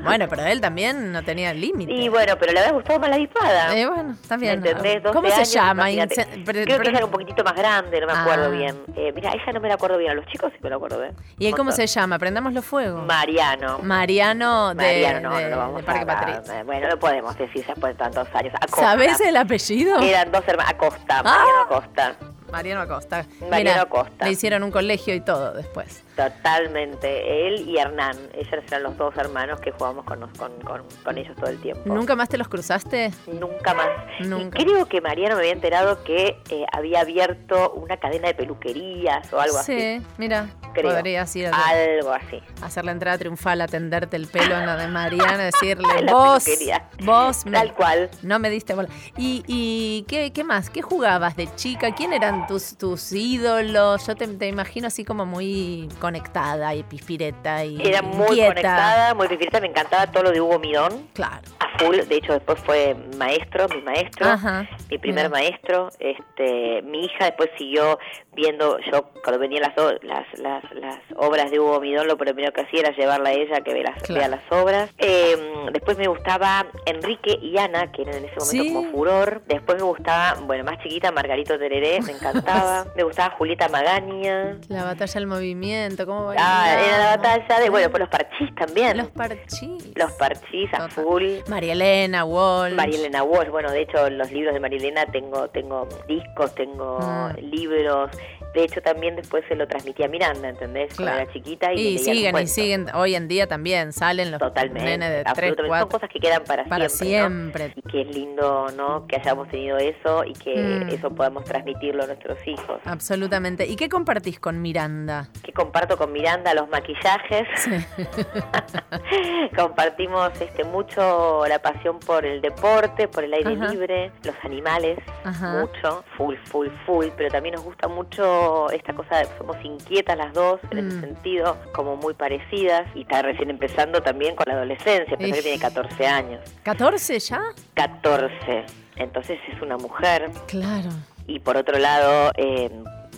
Speaker 2: Bueno, pero él también no tenía límite.
Speaker 15: Y bueno, pero le había gustado más la avispada.
Speaker 2: Eh, bueno, está bien.
Speaker 15: ¿Entendés? 12
Speaker 2: ¿Cómo se
Speaker 15: años,
Speaker 2: llama? pero-
Speaker 15: Creo que
Speaker 2: pero-
Speaker 15: ella era un poquitito más grande, no me acuerdo
Speaker 2: Ah.
Speaker 15: bien. Eh, mira, ella no me la acuerdo bien. A los chicos sí me lo acuerdo bien.
Speaker 2: ¿Y él cómo se llama? Prendámoslo fuego.
Speaker 15: Mariano.
Speaker 2: Mariano de,
Speaker 15: Mariano, no,
Speaker 2: de-
Speaker 15: no lo vamos
Speaker 2: de Parque Patricio.
Speaker 15: eh, Bueno, no podemos decir después de tantos años. Acosta.
Speaker 2: ¿Sabes el apellido?
Speaker 15: Eran dos hermanos. Acosta, Mariano Acosta.
Speaker 2: Mariano Acosta.
Speaker 15: Mariano Acosta.
Speaker 2: Le hicieron un colegio y todo después.
Speaker 15: Totalmente. Él y Hernán. Ellos eran los dos hermanos que jugamos con, con, con, con ellos todo el tiempo.
Speaker 2: ¿Nunca más te los cruzaste?
Speaker 15: Nunca más.
Speaker 2: Nunca.
Speaker 15: Y creo que Mariano me había enterado que eh, había abierto una cadena de peluquerías o algo
Speaker 2: sí,
Speaker 15: así.
Speaker 2: mira,
Speaker 15: Creo.
Speaker 2: podrías ir a
Speaker 15: Algo así.
Speaker 2: hacer la entrada triunfal, atenderte el pelo en la de Mariana, decirle,
Speaker 15: La
Speaker 2: vos,
Speaker 15: peluquería.
Speaker 2: vos, me-
Speaker 15: Tal cual.
Speaker 2: no me diste bola. ¿Y, y qué, qué más? ¿Qué jugabas de chica? ¿Quién eran tus, tus ídolos? Yo te, te imagino así como muy conectada y pispireta y
Speaker 15: Era muy
Speaker 2: inquieta.
Speaker 15: conectada, muy pipirita. Me encantaba todo lo de Hugo Midón.
Speaker 2: Claro.
Speaker 15: A full. De hecho, después fue maestro, mi maestro.
Speaker 2: Ajá.
Speaker 15: Mi primer
Speaker 2: Mira.
Speaker 15: maestro. este Mi hija después siguió viendo. Yo, cuando venían las, las, las, las obras de Hugo Midón, lo primero que hacía era llevarla a ella que vea las,
Speaker 2: Claro.
Speaker 15: vea las obras. Eh, después me gustaba Enrique y Ana, que eran en ese momento
Speaker 2: Sí.
Speaker 15: como furor. Después me gustaba, bueno, más chiquita, Margarito Tereré, me encantaba. me gustaba Julieta Magaña.
Speaker 2: La batalla del movimiento, ¿cómo
Speaker 15: Ah, era la batalla de, bueno, pues los parchís también.
Speaker 2: Los parchís.
Speaker 15: Los parchís a full.
Speaker 2: María Elena, Walsh.
Speaker 15: María Elena Walsh, bueno, de hecho los libros de María Elena tengo, tengo discos, tengo
Speaker 2: Mm.
Speaker 15: libros. De hecho también después se lo transmití a Miranda, ¿entendés? Cuando era chiquita y,
Speaker 2: Y siguen y siguen, hoy en día también salen los
Speaker 15: Totalmente,
Speaker 2: nenes de 3,
Speaker 15: absolutamente.
Speaker 2: 4.
Speaker 15: Son cosas que quedan para,
Speaker 2: Para
Speaker 15: siempre. Y que es lindo, ¿no? Que hayamos tenido eso y que
Speaker 2: Mm.
Speaker 15: eso podamos transmitirlo a nuestros hijos.
Speaker 2: Absolutamente. ¿Y qué compartís con Miranda?
Speaker 15: Que comparto con Miranda los maquillajes. Compartimos este mucho la pasión por el deporte, por el aire
Speaker 2: Ajá.
Speaker 15: libre, los animales,
Speaker 2: Ajá.
Speaker 15: mucho, full, full, full, pero también nos gusta mucho esta cosa, somos inquietas las dos en ese
Speaker 2: Mm.
Speaker 15: sentido, como muy parecidas y está recién empezando también con la adolescencia, pensé que tiene 14 años,
Speaker 2: ¿14 ya?
Speaker 15: 14, entonces es una mujer
Speaker 2: Claro.
Speaker 15: y por otro lado... Eh,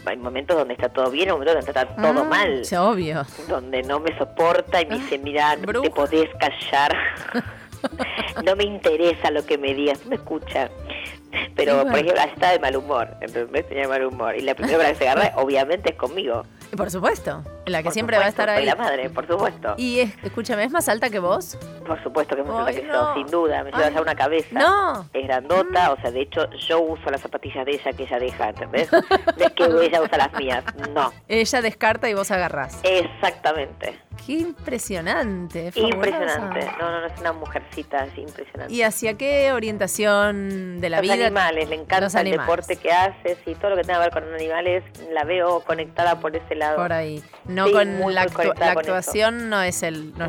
Speaker 15: hay momentos donde está todo bien, hay momentos donde está todo
Speaker 2: Ah,
Speaker 15: mal
Speaker 2: sí, obvio.
Speaker 15: donde no me soporta y me dice, mira, no te podés callar. no me interesa lo que me digas, me escucha. Pero, por ejemplo, está de mal humor, ¿entendés? Tenía mal humor. Y la primera que se agarra, obviamente, es conmigo.
Speaker 2: Y por supuesto, la que
Speaker 15: Por
Speaker 2: siempre va a estar ahí.
Speaker 15: la madre, por supuesto.
Speaker 2: Y es- escúchame, ¿es más alta que vos?
Speaker 15: Por supuesto que me
Speaker 2: Ay,
Speaker 15: que
Speaker 2: no.
Speaker 15: yo, sin duda. Me lleva ya una cabeza.
Speaker 2: no.
Speaker 15: Es grandota, o sea, de hecho, yo uso las zapatillas de ella que ella deja, ¿entendés? No es que ella usa las mías, no.
Speaker 2: Ella descarta y vos agarrás.
Speaker 15: Exactamente.
Speaker 2: Qué impresionante. fabulosa.
Speaker 15: Impresionante. No, no, no, es una mujercita, es impresionante.
Speaker 2: ¿Y hacia qué orientación de la
Speaker 15: los
Speaker 2: vida?
Speaker 15: animales, le encanta
Speaker 2: Los
Speaker 15: el
Speaker 2: animales.
Speaker 15: deporte que haces y todo lo que tenga que ver con animales, la veo conectada por ese lado.
Speaker 2: Por ahí. No
Speaker 15: Sí,
Speaker 2: con
Speaker 15: muy,
Speaker 2: la, actu-
Speaker 15: con
Speaker 2: actuación no es el. No,
Speaker 15: No,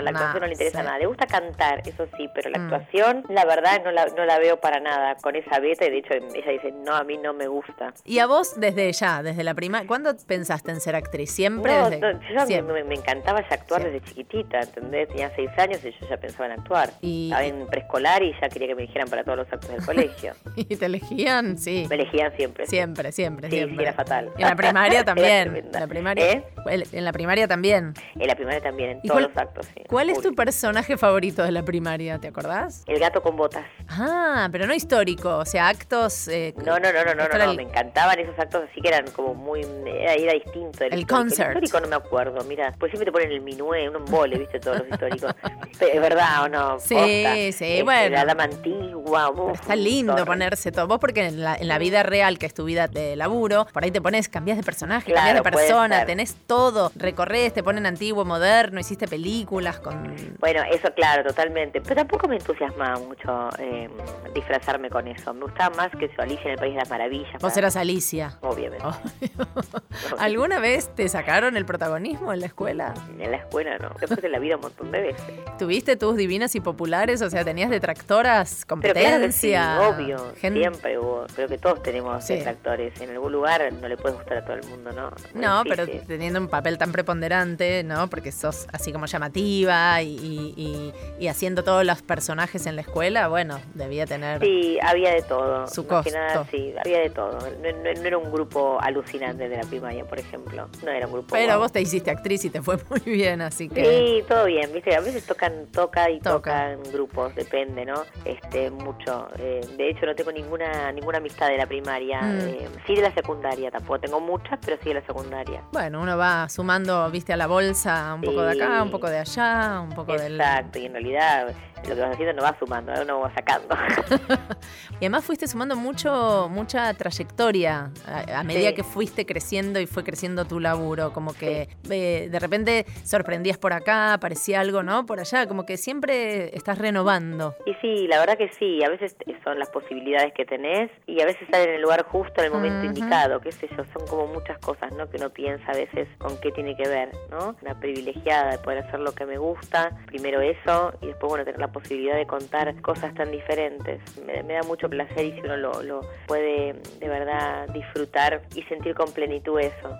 Speaker 15: la actuación no le interesa
Speaker 2: sí.
Speaker 15: nada. Le gusta cantar, eso sí, pero la
Speaker 2: Mm.
Speaker 15: actuación, la verdad, no la, no la veo para nada con esa beta. Y de hecho, ella dice, no, a mí no me gusta.
Speaker 2: Y a vos desde ya, desde la prima, ¿cuándo pensaste en ser actriz? ¿Siempre?
Speaker 15: No,
Speaker 2: desde-
Speaker 15: no, yo
Speaker 2: siempre.
Speaker 15: me, me encantaba ya actuar desde chiquitita, ¿entendés? Tenía seis años y yo ya pensaba en actuar.
Speaker 2: Y-
Speaker 15: Estaba en preescolar y ya quería que me dijeran para todos los actos del colegio.
Speaker 2: ¿Y te elegían? Sí.
Speaker 15: Me elegían siempre.
Speaker 2: Siempre, siempre,
Speaker 15: Sí, sí,
Speaker 2: siempre.
Speaker 15: era fatal.
Speaker 2: Y en la primaria también. en la primaria,
Speaker 15: ¿Eh?
Speaker 2: el- en la primaria también.
Speaker 15: En la primaria también, en
Speaker 2: ¿Y
Speaker 15: todos
Speaker 2: cuál-
Speaker 15: los actos, sí.
Speaker 2: ¿Cuál es tu personaje favorito de la primaria? ¿Te acordás?
Speaker 15: El gato con botas.
Speaker 2: Ah, pero no histórico, o sea, actos. eh,
Speaker 15: No, no, no, no, no, no, no,
Speaker 2: el-
Speaker 15: me encantaban esos actos así que eran como muy, era, era distinto.
Speaker 2: El
Speaker 15: histórico.
Speaker 2: concert.
Speaker 15: El histórico no me acuerdo, mira, pues siempre te ponen el minué, un embole, viste, todos los históricos. ¿Es verdad o no?
Speaker 2: Sí,
Speaker 15: Posta.
Speaker 2: sí,
Speaker 15: Este,
Speaker 2: bueno.
Speaker 15: La dama antigua, uf,
Speaker 2: Está lindo ponerse todo. Vos porque en la, en la vida real, que es tu vida de laburo, por ahí te pones, cambias de personaje,
Speaker 15: Claro,
Speaker 2: cambias de persona, tenés todo, recorres, te ponen antiguo, moderno, hiciste películas con...
Speaker 15: Bueno, eso claro, totalmente. Pero tampoco me entusiasmaba mucho eh, disfrazarme con eso. Me gustaba más que yo Alicia en el País de las Maravillas.
Speaker 2: Vos
Speaker 15: para-
Speaker 2: eras Alicia.
Speaker 15: Obviamente.
Speaker 2: ¿Alguna vez te sacaron el protagonismo en la escuela?
Speaker 15: En la escuela no. Después de la vida un montón de veces.
Speaker 2: ¿Tuviste tus divinas y populares? O sea, ¿tenías detractoras
Speaker 15: Pero
Speaker 2: competencia.
Speaker 15: Claro que sí, obvio,
Speaker 2: Gen-
Speaker 15: siempre hubo. Creo que todos tenemos
Speaker 2: Sí.
Speaker 15: detractores. En algún lugar no le puede gustar a todo el mundo, ¿no? Muy
Speaker 2: No, pero teniendo un papel tan preponderante, ¿no? Porque sos así como llamativa y, y- y- haciendo todos los personajes en la escuela, bueno, debía tener...
Speaker 15: Sí, había de todo.
Speaker 2: Su
Speaker 15: que nada,
Speaker 2: costo.
Speaker 15: sí, había de todo. No, no- no era un grupo alucinante de la primaria, por ejemplo. No era un grupo.
Speaker 2: Pero
Speaker 15: guau.
Speaker 2: vos te hiciste actriz y te fue muy bien, así que...
Speaker 15: Sí, todo bien, viste, a veces tocan, toca y
Speaker 2: Toca.
Speaker 15: tocan grupos, depende, ¿no? Este, mucho. Eh, de hecho, no tengo ninguna ninguna amistad de la primaria,
Speaker 2: Mm.
Speaker 15: eh, sí de la secundaria, tampoco tengo muchas, pero sí de la secundaria.
Speaker 2: Bueno, uno va sumando, viste, a la bolsa un poco de acá, un poco de allá, un poco del...
Speaker 15: Exacto, y en realidad lo que vas haciendo no va sumando, ¿eh? uno va sacando.
Speaker 2: Y además fuiste sumando mucho, mucha trayectoria a, a medida
Speaker 15: Sí.
Speaker 2: que fuiste creciendo y fue creciendo tu laburo. Como que eh, de repente sorprendías por acá, aparecía algo, ¿no? Por allá, como que siempre estás renovando.
Speaker 15: Y sí, la verdad que sí, a veces son las posibilidades que tenés y a veces sale en el lugar justo en el momento indicado, qué sé yo, son como muchas cosas, ¿no? Que uno piensa a veces con qué tiene que ver, ¿no? Una privilegiada de poder hacer lo que me gusta, primero eso y después, bueno, tener la posibilidad de contar cosas tan diferentes. Me, me da mucho placer y si uno lo, lo puede de verdad disfrutar y sentir con plenitud eso,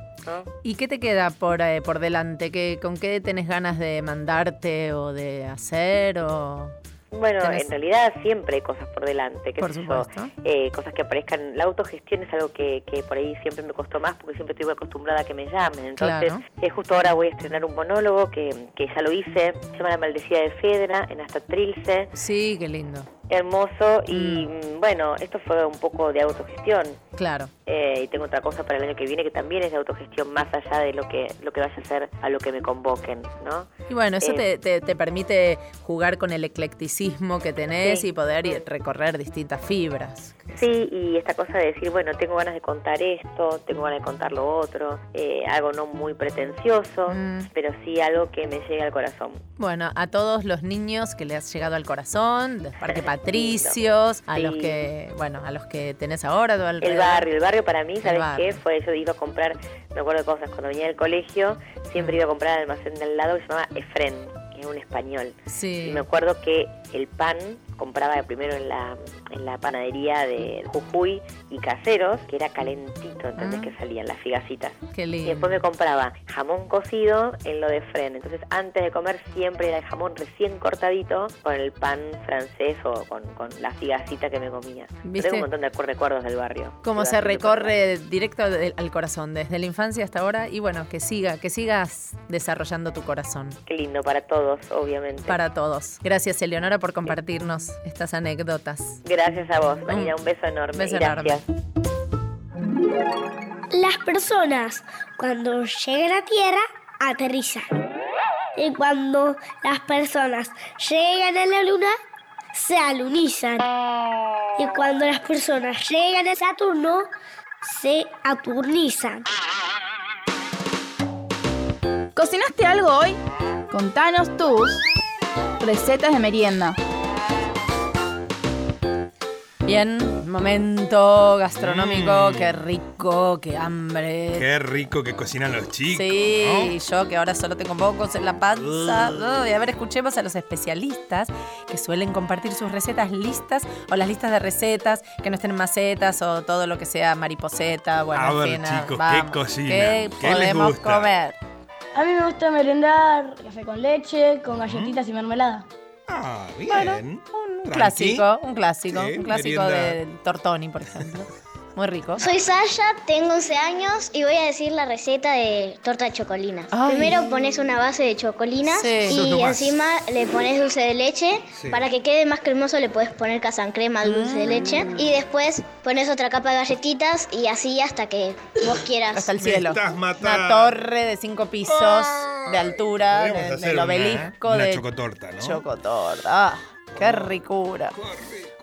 Speaker 2: ¿Y qué te queda por, eh, por delante? ¿Qué, ¿Con qué tenés ganas de mandarte o de hacer? O...
Speaker 15: Bueno,
Speaker 2: Tenés-
Speaker 15: en realidad siempre hay cosas por delante, qué
Speaker 2: Por
Speaker 15: sé yo, eh, cosas que aparezcan. La autogestión es algo que, que por ahí siempre me costó más porque siempre estuve acostumbrada a que me llamen. Entonces,
Speaker 2: Claro.
Speaker 15: eh, justo ahora voy a estrenar un monólogo que, que ya lo hice, se llama La Maldecida de Fedra, en Hasta Trilce,
Speaker 2: Sí, qué lindo.
Speaker 15: Hermoso. Y mm, bueno, esto fue un poco de autogestión.
Speaker 2: Claro.
Speaker 15: Eh, y tengo otra cosa para el año que viene que también es de autogestión más allá de lo que lo que vaya a ser a lo que me convoquen, ¿no?
Speaker 2: Y bueno, eso
Speaker 15: Eh,
Speaker 2: te, te- te permite jugar con el eclecticismo que tenés
Speaker 15: Sí.
Speaker 2: y poder recorrer distintas fibras.
Speaker 15: Sí, y esta cosa de decir, bueno, tengo ganas de contar esto, tengo ganas de contar lo otro, eh, algo no muy pretencioso,
Speaker 2: Mm.
Speaker 15: pero sí algo que me llegue al corazón.
Speaker 2: Bueno, a todos los niños que le has llegado al corazón, de Parque Patricios, a los que, bueno, a los que tenés ahora
Speaker 15: El barrio, el barrio para mí, ¿sabes qué? Fue, yo iba a comprar, me acuerdo de cosas, cuando venía del colegio, siempre iba a comprar al almacén del lado que se llamaba Efren, que es un español.
Speaker 2: Sí.
Speaker 15: Y me acuerdo que el pan compraba primero en la, en la panadería de Jujuy y Caseros, que era calentito, ¿entendés?
Speaker 2: Ah.
Speaker 15: Que salían las figacitas.
Speaker 2: Qué
Speaker 15: Y
Speaker 2: lindo.
Speaker 15: después me compraba jamón cocido en lo de Fren. Entonces, antes de comer, siempre era el jamón recién cortadito con el pan francés o con, con la figacita que me comía. Tengo un montón de recuerdos del barrio.
Speaker 2: Cómo
Speaker 15: Iba
Speaker 2: se recorre directo al corazón, desde la infancia hasta ahora, y bueno, que siga, que sigas desarrollando tu corazón.
Speaker 15: Qué lindo para todos, obviamente.
Speaker 2: Para todos. Gracias, Eleonora, por compartirnos estas anécdotas.
Speaker 15: Gracias a vos, Marina. Un beso enorme.
Speaker 2: beso
Speaker 15: Gracias.
Speaker 5: Las personas cuando llegan a tierra aterrizan. Y cuando las personas llegan a la luna, se alunizan. Y cuando las personas llegan a Saturno, se aturnizan.
Speaker 6: ¿Cocinaste algo hoy? Contanos tus recetas de merienda.
Speaker 2: Bien, momento gastronómico,
Speaker 3: Mm.
Speaker 2: qué rico, qué hambre.
Speaker 3: Qué rico que cocinan los chicos.
Speaker 2: Sí, yo que ahora solo tengo pocos en la panza. Uy, a ver, escuchemos a los especialistas que suelen compartir sus recetas listas o las listas de recetas que no estén en macetas o todo lo que sea mariposeta. Bueno,
Speaker 3: A ver,
Speaker 2: fin,
Speaker 3: chicos, ¿qué
Speaker 2: vamos.
Speaker 3: cocinan?
Speaker 2: ¿Qué,
Speaker 3: ¿Qué les
Speaker 2: podemos
Speaker 3: gusta?
Speaker 2: comer?
Speaker 16: A mí me gusta merendar café con leche, con galletitas y mermelada.
Speaker 3: Ah, bien.
Speaker 2: Un clásico, un clásico,
Speaker 3: Sí,
Speaker 2: un clásico
Speaker 3: merienda.
Speaker 2: de Tortoni, por ejemplo. Muy rico.
Speaker 17: Soy Sasha, tengo 11 años y voy a decir la receta de torta de chocolinas.
Speaker 2: Ay.
Speaker 17: Primero pones una base de
Speaker 2: Sí. Eso
Speaker 17: y encima le pones dulce de leche.
Speaker 2: Sí.
Speaker 17: Para que quede más cremoso le puedes poner casancrema al dulce de leche.
Speaker 2: Mm.
Speaker 17: Y después pones otra capa de galletitas y así hasta que vos quieras.
Speaker 2: Hasta el cielo.
Speaker 3: estás
Speaker 2: Una torre de cinco pisos de altura,
Speaker 3: Podríamos
Speaker 2: de-
Speaker 3: hacer
Speaker 2: del
Speaker 3: una,
Speaker 2: obelisco
Speaker 3: una
Speaker 2: de
Speaker 3: chocotorta, ¿no?
Speaker 2: chocotorta. Ah, qué ricura.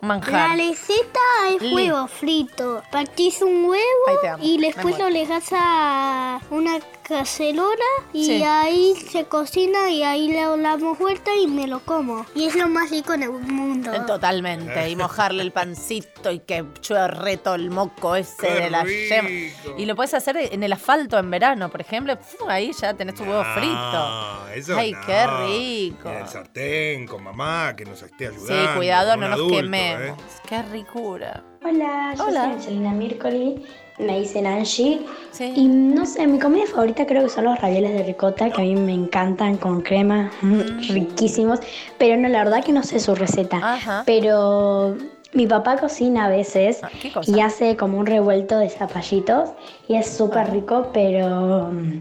Speaker 5: La receta es
Speaker 2: Li-
Speaker 5: huevo frito. Partís un huevo y después lo dejas a una cacerola y
Speaker 2: Sí.
Speaker 5: ahí se cocina y ahí le damos vuelta y me lo como. Y es lo más rico en el mundo.
Speaker 2: Eh, Totalmente. Y mojarle el pancito y que chorre todo el moco ese
Speaker 3: Qué
Speaker 2: de la
Speaker 3: rico.
Speaker 2: yema. Y lo puedes hacer en el asfalto en verano, por ejemplo. Ahí ya tenés tu huevo frito.
Speaker 3: Ah, eso
Speaker 2: Ay,
Speaker 3: no.
Speaker 2: qué rico.
Speaker 3: En el sartén, con mamá, que nos esté
Speaker 2: Sí,
Speaker 3: ayudando.
Speaker 2: cuidado,
Speaker 3: un
Speaker 2: no nos
Speaker 3: adulto, ¿eh?
Speaker 2: Qué ricura.
Speaker 8: Hola, yo
Speaker 2: Hola.
Speaker 8: soy Angelina Mircoli, me dicen Angie. Y no sé, mi comida favorita creo que son los ravioles de ricota, que a mí me encantan con crema, riquísimos. Pero no, la verdad que no sé su receta. Pero mi papá cocina a veces
Speaker 2: Ah,
Speaker 8: y hace como un revuelto de zapallitos y es súper rico, pero mm,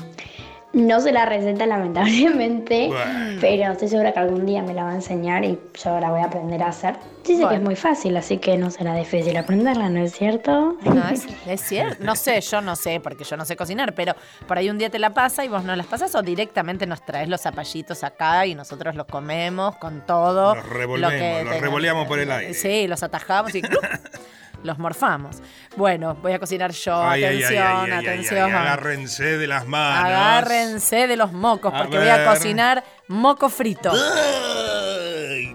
Speaker 8: no sé la receta lamentablemente.
Speaker 2: Bueno.
Speaker 8: Pero estoy segura que algún día me la va a enseñar y yo la voy a aprender a hacer. Dice que
Speaker 2: Bueno.
Speaker 8: es muy fácil, así que no será difícil aprenderla, ¿no es cierto?
Speaker 2: No, es, es cierto. No sé, yo no sé, porque yo no sé cocinar, pero por ahí un día te la pasa y vos no las pasas o directamente nos traes los zapallitos acá y nosotros los comemos con todo.
Speaker 3: Los
Speaker 2: lo
Speaker 3: revolvemos,
Speaker 2: que
Speaker 3: los revoleamos por el aire.
Speaker 2: Sí, los atajamos y. los morfamos. Bueno, voy a cocinar yo.
Speaker 3: Ay,
Speaker 2: atención,
Speaker 3: ay, ay, ay,
Speaker 2: atención.
Speaker 3: agárrense de las manos.
Speaker 2: Agárrense de los mocos,
Speaker 3: A
Speaker 2: porque voy a cocinar moco frito.
Speaker 3: Ay,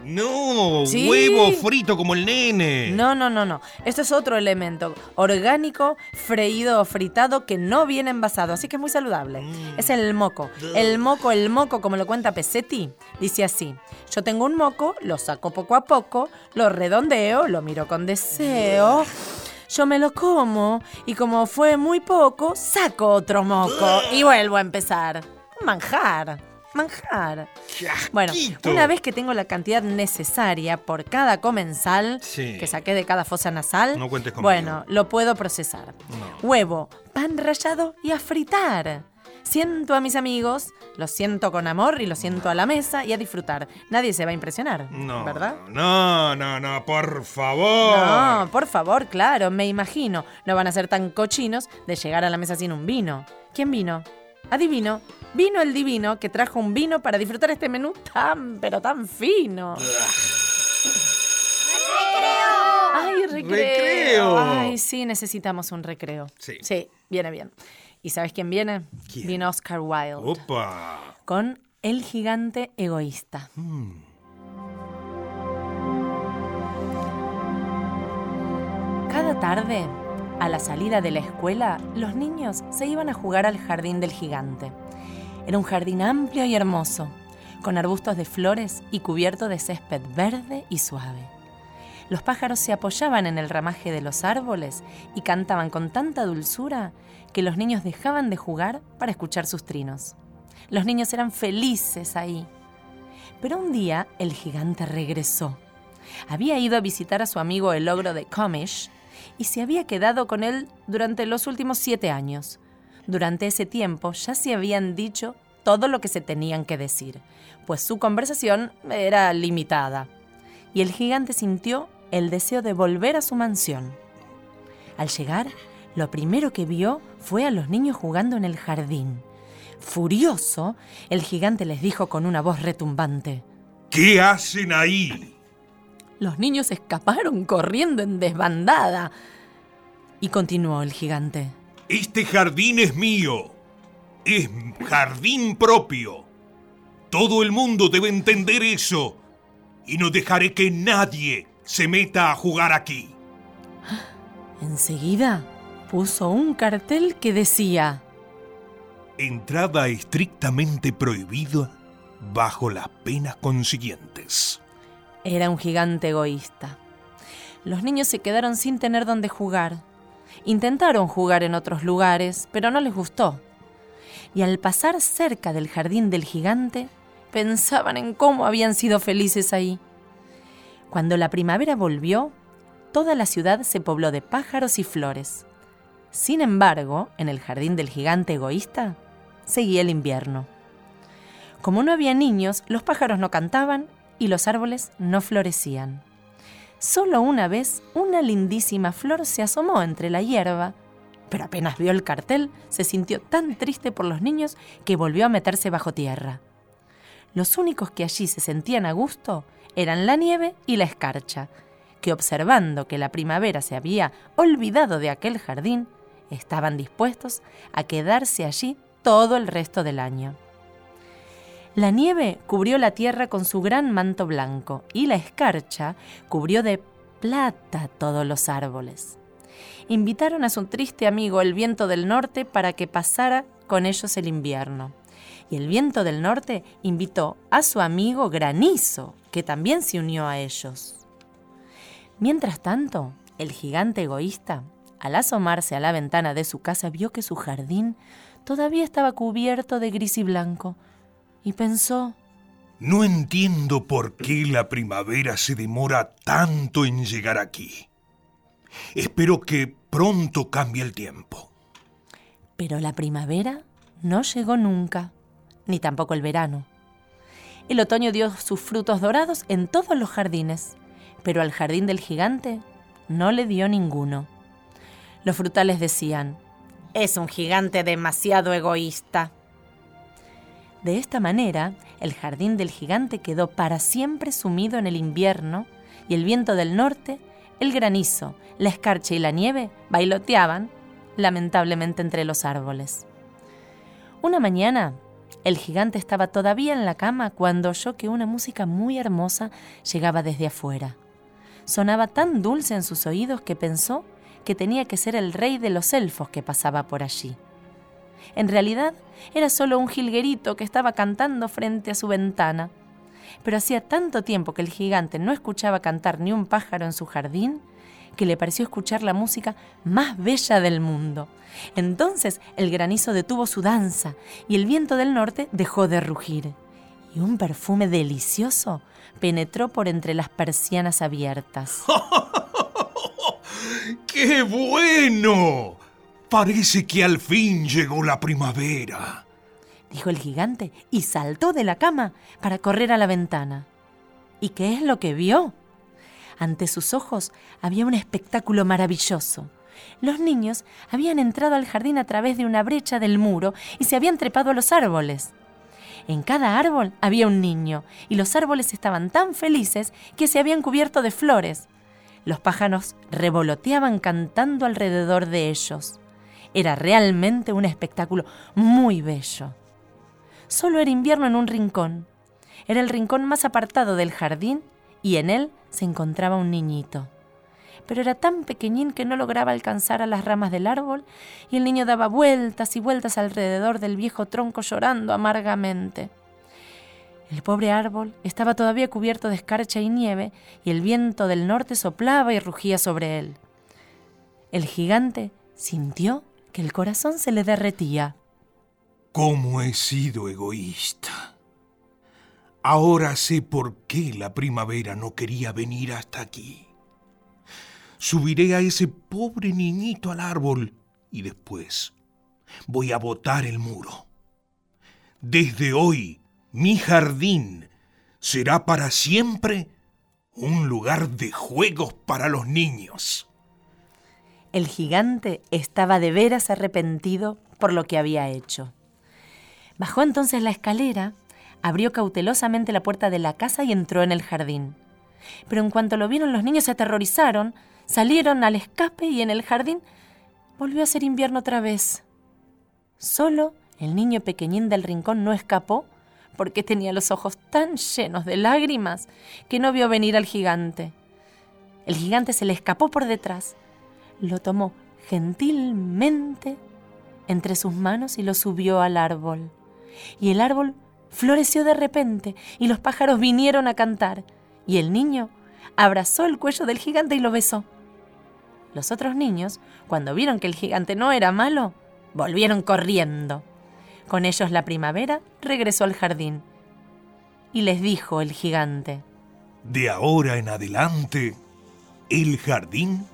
Speaker 3: no,
Speaker 2: Sí.
Speaker 3: huevo frito como el nene.
Speaker 2: No, no, no, no. Esto es otro elemento orgánico, freído o fritado que no viene envasado, así que es muy saludable. Es el moco. El moco, el moco, como lo cuenta Pesetti, dice así. Yo tengo un moco, lo saco poco a poco, lo redondeo, lo miro con deseo. Yo me lo como y como fue muy poco, saco otro moco y vuelvo a empezar. Un manjar, manjar. Bueno, una vez que tengo la cantidad necesaria por cada comensal
Speaker 3: Sí.
Speaker 2: que saqué de cada fosa nasal,
Speaker 3: No cuentes
Speaker 2: bueno, lo puedo procesar. Huevo, pan rallado y a fritar. Siento a mis amigos, los siento con amor y los siento a la mesa y a disfrutar. Nadie se va a impresionar,
Speaker 3: No,
Speaker 2: ¿verdad?
Speaker 3: No, no, no, por favor.
Speaker 2: No, por favor, claro, me imagino. No van a ser tan cochinos de llegar a la mesa sin un vino. ¿Quién vino? Adivino. Vino el divino que trajo un vino para disfrutar este menú tan, pero tan fino. ¡Ay, recreo!
Speaker 3: ¡Recreo!
Speaker 2: Ay, sí, necesitamos un recreo.
Speaker 3: Sí.
Speaker 2: Sí, viene bien. ¿Y sabes quién viene? Viene Oscar Wilde.
Speaker 3: Opa.
Speaker 2: Con El gigante egoísta. Cada tarde, a la salida de la escuela, los niños se iban a jugar al jardín del gigante. Era un jardín amplio y hermoso, con arbustos de flores y cubierto de césped verde y suave. Los pájaros se apoyaban en el ramaje de los árboles y cantaban con tanta dulzura que los niños dejaban de jugar para escuchar sus trinos. Los niños eran felices ahí. Pero un día el gigante regresó. Había ido a visitar a su amigo el ogro de Comish y se había quedado con él durante los últimos siete años. Durante ese tiempo ya se habían dicho todo lo que se tenían que decir, pues su conversación era limitada. Y el gigante sintió el deseo de volver a su mansión. Al llegar, lo primero que vio fue a los niños jugando en el jardín. Furioso, el gigante les dijo con una voz retumbante.
Speaker 3: ¿Qué hacen ahí?
Speaker 2: Los niños escaparon corriendo en desbandada. Y continuó el gigante.
Speaker 3: Este jardín es mío. Es jardín propio. Todo el mundo debe entender eso. Y no dejaré que nadie se meta a jugar aquí.
Speaker 2: Enseguida puso un cartel que decía,
Speaker 3: Entrada estrictamente prohibida bajo las penas consiguientes.
Speaker 2: Era un gigante egoísta. Los niños se quedaron sin tener dónde jugar. Intentaron jugar en otros lugares, pero no les gustó. Y al pasar cerca del jardín del gigante, pensaban en cómo habían sido felices ahí. Cuando la primavera volvió, toda la ciudad se pobló de pájaros y flores. Sin embargo, en el jardín del gigante egoísta, seguía el invierno. Como no había niños, los pájaros no cantaban y los árboles no florecían. Solo una vez una lindísima flor se asomó entre la hierba, pero apenas vio el cartel se sintió tan triste por los niños que volvió a meterse bajo tierra. Los únicos que allí se sentían a gusto eran la nieve y la escarcha, que observando que la primavera se había olvidado de aquel jardín, estaban dispuestos a quedarse allí todo el resto del año. La nieve cubrió la tierra con su gran manto blanco y la escarcha cubrió de plata todos los árboles. Invitaron a su triste amigo el viento del norte para que pasara con ellos el invierno. Y el viento del norte invitó a su amigo Granizo, que también se unió a ellos. Mientras tanto, el gigante egoísta, al asomarse a la ventana de su casa, vio que su jardín todavía estaba cubierto de gris y blanco, y pensó,
Speaker 3: No entiendo por qué la primavera se demora tanto en llegar aquí. Espero que pronto cambie el tiempo.
Speaker 2: pero la primavera no llegó nunca, ni tampoco el verano. El otoño dio sus frutos dorados en todos los jardines, pero al jardín del gigante no le dio ninguno. Los frutales decían, es un gigante demasiado egoísta. De esta manera, el jardín del gigante quedó para siempre sumido en el invierno y el viento del norte, el granizo, la escarcha y la nieve bailoteaban, lamentablemente, entre los árboles. Una mañana, el gigante estaba todavía en la cama cuando oyó que una música muy hermosa llegaba desde afuera. Sonaba tan dulce en sus oídos que pensó que tenía que ser el rey de los elfos que pasaba por allí. En realidad, era solo un jilguerito que estaba cantando frente a su ventana. Pero hacía tanto tiempo que el gigante no escuchaba cantar ni un pájaro en su jardín que le pareció escuchar la música más bella del mundo. Entonces el granizo detuvo su danza y el viento del norte dejó de rugir. Y un perfume delicioso penetró por entre las persianas abiertas.
Speaker 3: ¡Qué bueno! Parece que al fin llegó la primavera.
Speaker 2: dijo el gigante y saltó de la cama para correr a la ventana. ¿Y qué es lo que vio? Ante sus ojos había un espectáculo maravilloso. Los niños habían entrado al jardín a través de una brecha del muro y se habían trepado a los árboles. En cada árbol había un niño y los árboles estaban tan felices que se habían cubierto de flores. Los pájaros revoloteaban cantando alrededor de ellos. Era realmente un espectáculo muy bello. Solo era invierno en un rincón. Era el rincón más apartado del jardín y en él se encontraba un niñito. Pero era tan pequeñín que no lograba alcanzar a las ramas del árbol y el niño daba vueltas y vueltas alrededor del viejo tronco llorando amargamente. El pobre árbol estaba todavía cubierto de escarcha y nieve y el viento del norte soplaba y rugía sobre él. El gigante sintió que el corazón se le derretía.
Speaker 3: ¿Cómo he sido egoísta? Ahora sé por qué la primavera no quería venir hasta aquí. Subiré a ese pobre niñito al árbol y después voy a botar el muro. Desde hoy, mi jardín será para siempre un lugar de juegos para los niños.
Speaker 2: El gigante estaba de veras arrepentido por lo que había hecho. Bajó entonces la escalera, abrió cautelosamente la puerta de la casa y entró en el jardín. Pero en cuanto lo vieron los niños se aterrorizaron, salieron al escape y en el jardín volvió a ser invierno otra vez. Solo el niño pequeñín del rincón no escapó porque tenía los ojos tan llenos de lágrimas que no vio venir al gigante. El gigante se le escapó por detrás, lo tomó gentilmente entre sus manos y lo subió al árbol. Y el árbol floreció de repente y los pájaros vinieron a cantar y el niño abrazó el cuello del gigante y lo besó. Los otros niños, cuando vieron que el gigante no era malo, volvieron corriendo. Con ellos la primavera regresó al jardín. Y les dijo el gigante,
Speaker 3: De ahora en adelante, el jardín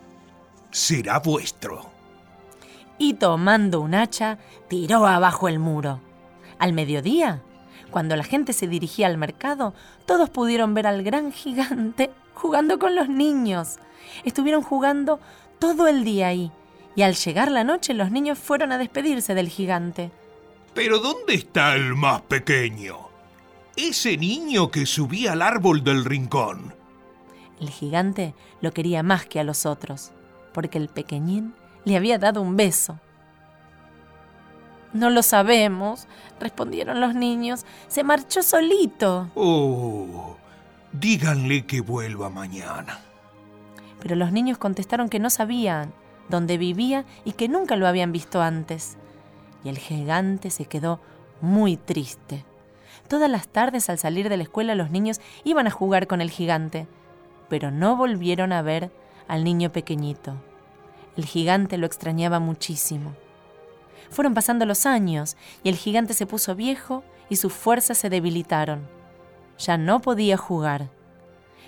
Speaker 3: será vuestro.
Speaker 2: y tomando un hacha, tiró abajo el muro. Al mediodía, cuando la gente se dirigía al mercado, todos pudieron ver al gran gigante jugando con los niños. Estuvieron jugando todo el día ahí, y al llegar la noche los niños fueron a despedirse del gigante.
Speaker 3: Pero ¿dónde está el más pequeño? Ese niño que subía al árbol del rincón.
Speaker 2: El gigante lo quería más que a los otros, porque el pequeñín le había dado un beso. No lo sabemos, respondieron los niños. Se marchó solito.
Speaker 3: Oh, díganle que vuelva mañana.
Speaker 2: Pero los niños contestaron que no sabían dónde vivía y que nunca lo habían visto antes. Y el gigante se quedó muy triste. Todas las tardes al salir de la escuela los niños iban a jugar con el gigante, pero no volvieron a ver al niño pequeñito. El gigante lo extrañaba muchísimo. Fueron pasando los años y el gigante se puso viejo y sus fuerzas se debilitaron. Ya no podía jugar,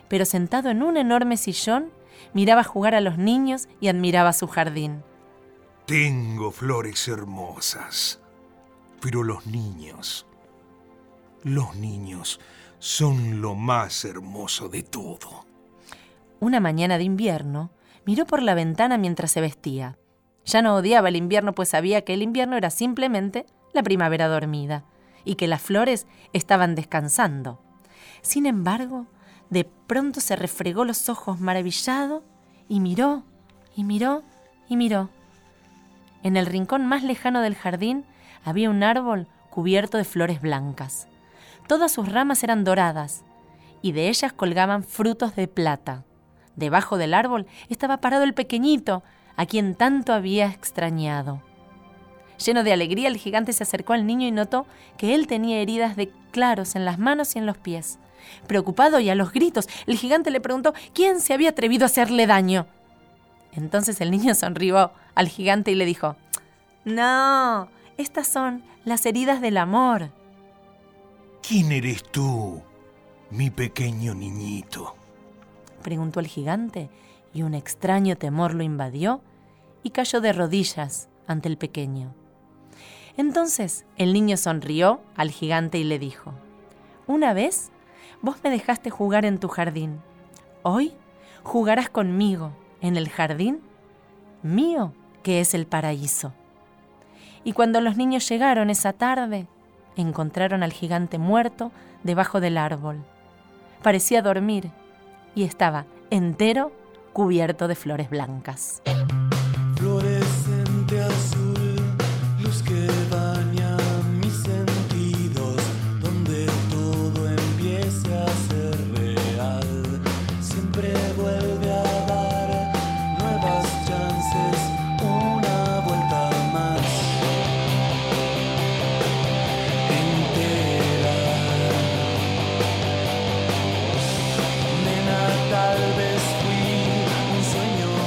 Speaker 2: pero sentado en un enorme sillón miraba jugar a los niños y admiraba su jardín.
Speaker 3: Tengo flores hermosas, pero los niños, los niños son lo más hermoso de todo.
Speaker 2: Una mañana de invierno, miró por la ventana mientras se vestía. Ya no odiaba el invierno, pues sabía que el invierno era simplemente la primavera dormida y que las flores estaban descansando. Sin embargo, de pronto se refregó los ojos maravillado y miró, y miró, y miró. En el rincón más lejano del jardín había un árbol cubierto de flores blancas. Todas sus ramas eran doradas y de ellas colgaban frutos de plata. Debajo del árbol estaba parado el pequeñito, a quien tanto había extrañado. Lleno de alegría, el gigante se acercó al niño y notó que él tenía heridas de claros en las manos y en los pies. Preocupado y a los gritos, el gigante le preguntó quién se había atrevido a hacerle daño. Entonces el niño sonrió al gigante y le dijo, No, estas son las heridas del amor.
Speaker 3: ¿Quién eres tú, mi pequeño niñito?
Speaker 2: Preguntó el gigante, y un extraño temor lo invadió y cayó de rodillas ante el pequeño. Entonces el niño sonrió al gigante y le dijo, Una vez vos me dejaste jugar en tu jardín. Hoy jugarás conmigo en el jardín mío, que es el paraíso. Y cuando los niños llegaron esa tarde, encontraron al gigante muerto debajo del árbol. Parecía dormir y estaba entero cubierto de flores blancas.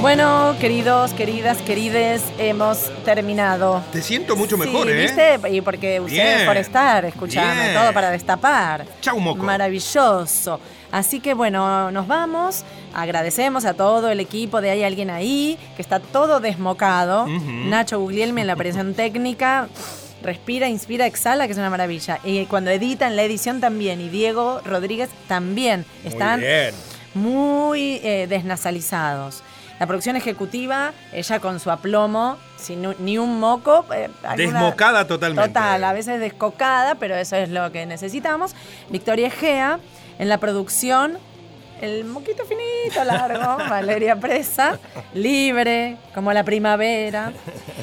Speaker 2: Bueno, queridos, queridas, querides, hemos terminado.
Speaker 3: Te siento mucho mejor, ¿eh?
Speaker 2: ¿viste? Y porque ustedes por estar, escuchame,
Speaker 3: Bien.
Speaker 2: todo para destapar.
Speaker 3: Chau, moco.
Speaker 2: Maravilloso. Así que bueno, nos vamos. Agradecemos a todo el equipo de Hay Alguien Ahí, que está todo desmocado. Nacho Guglielmi en la operación técnica. Respira, inspira, exhala, que es una maravilla. Y cuando editan la edición también. Y Diego Rodríguez también. Están
Speaker 3: Muy bien.
Speaker 2: muy eh, desnasalizados. La producción ejecutiva, ella con su aplomo, sin ni un moco. eh,
Speaker 3: Desmocada totalmente.
Speaker 2: Total, a veces descocada, pero eso es lo que necesitamos. Victoria Egea, en la producción, el moquito finito, largo, Valeria Presa, libre, como la primavera.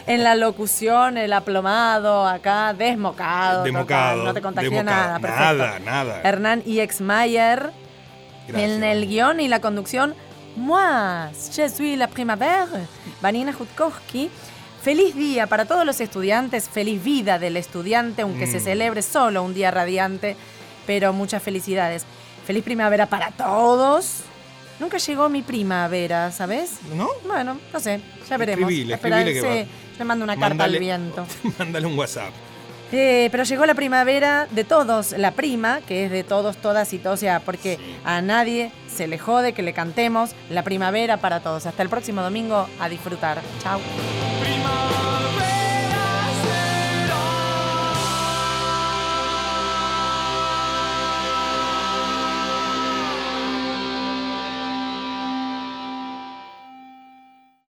Speaker 2: En la locución, el aplomado, acá, desmocado. total,
Speaker 3: Democado.
Speaker 2: no te
Speaker 3: democado.
Speaker 2: nada, perfecto.
Speaker 3: Nada, nada.
Speaker 2: Hernán Ix Mayer.
Speaker 3: Gracias.
Speaker 2: En el guion y la conducción, moi, je suis la primavera, Vanina Jutkowski. Feliz día para todos los estudiantes, feliz vida del estudiante, aunque se
Speaker 3: Mm.
Speaker 2: celebre solo un día radiante, pero muchas felicidades. Feliz primavera para todos. Nunca llegó mi primavera, ¿sabes?
Speaker 3: ¿No?
Speaker 2: Bueno, no sé, ya veremos.
Speaker 3: Escribile,
Speaker 2: Espera,
Speaker 3: escribile que
Speaker 2: sí, le mando una carta
Speaker 3: Mándale-
Speaker 2: al viento.
Speaker 3: Mándale un WhatsApp.
Speaker 2: Eh, pero llegó la primavera de todos, la prima, que es de todos, todas y todos, o sea, porque a nadie se le jode que le cantemos la primavera para todos. Hasta el próximo domingo, a disfrutar. Chao.
Speaker 12: Primavera.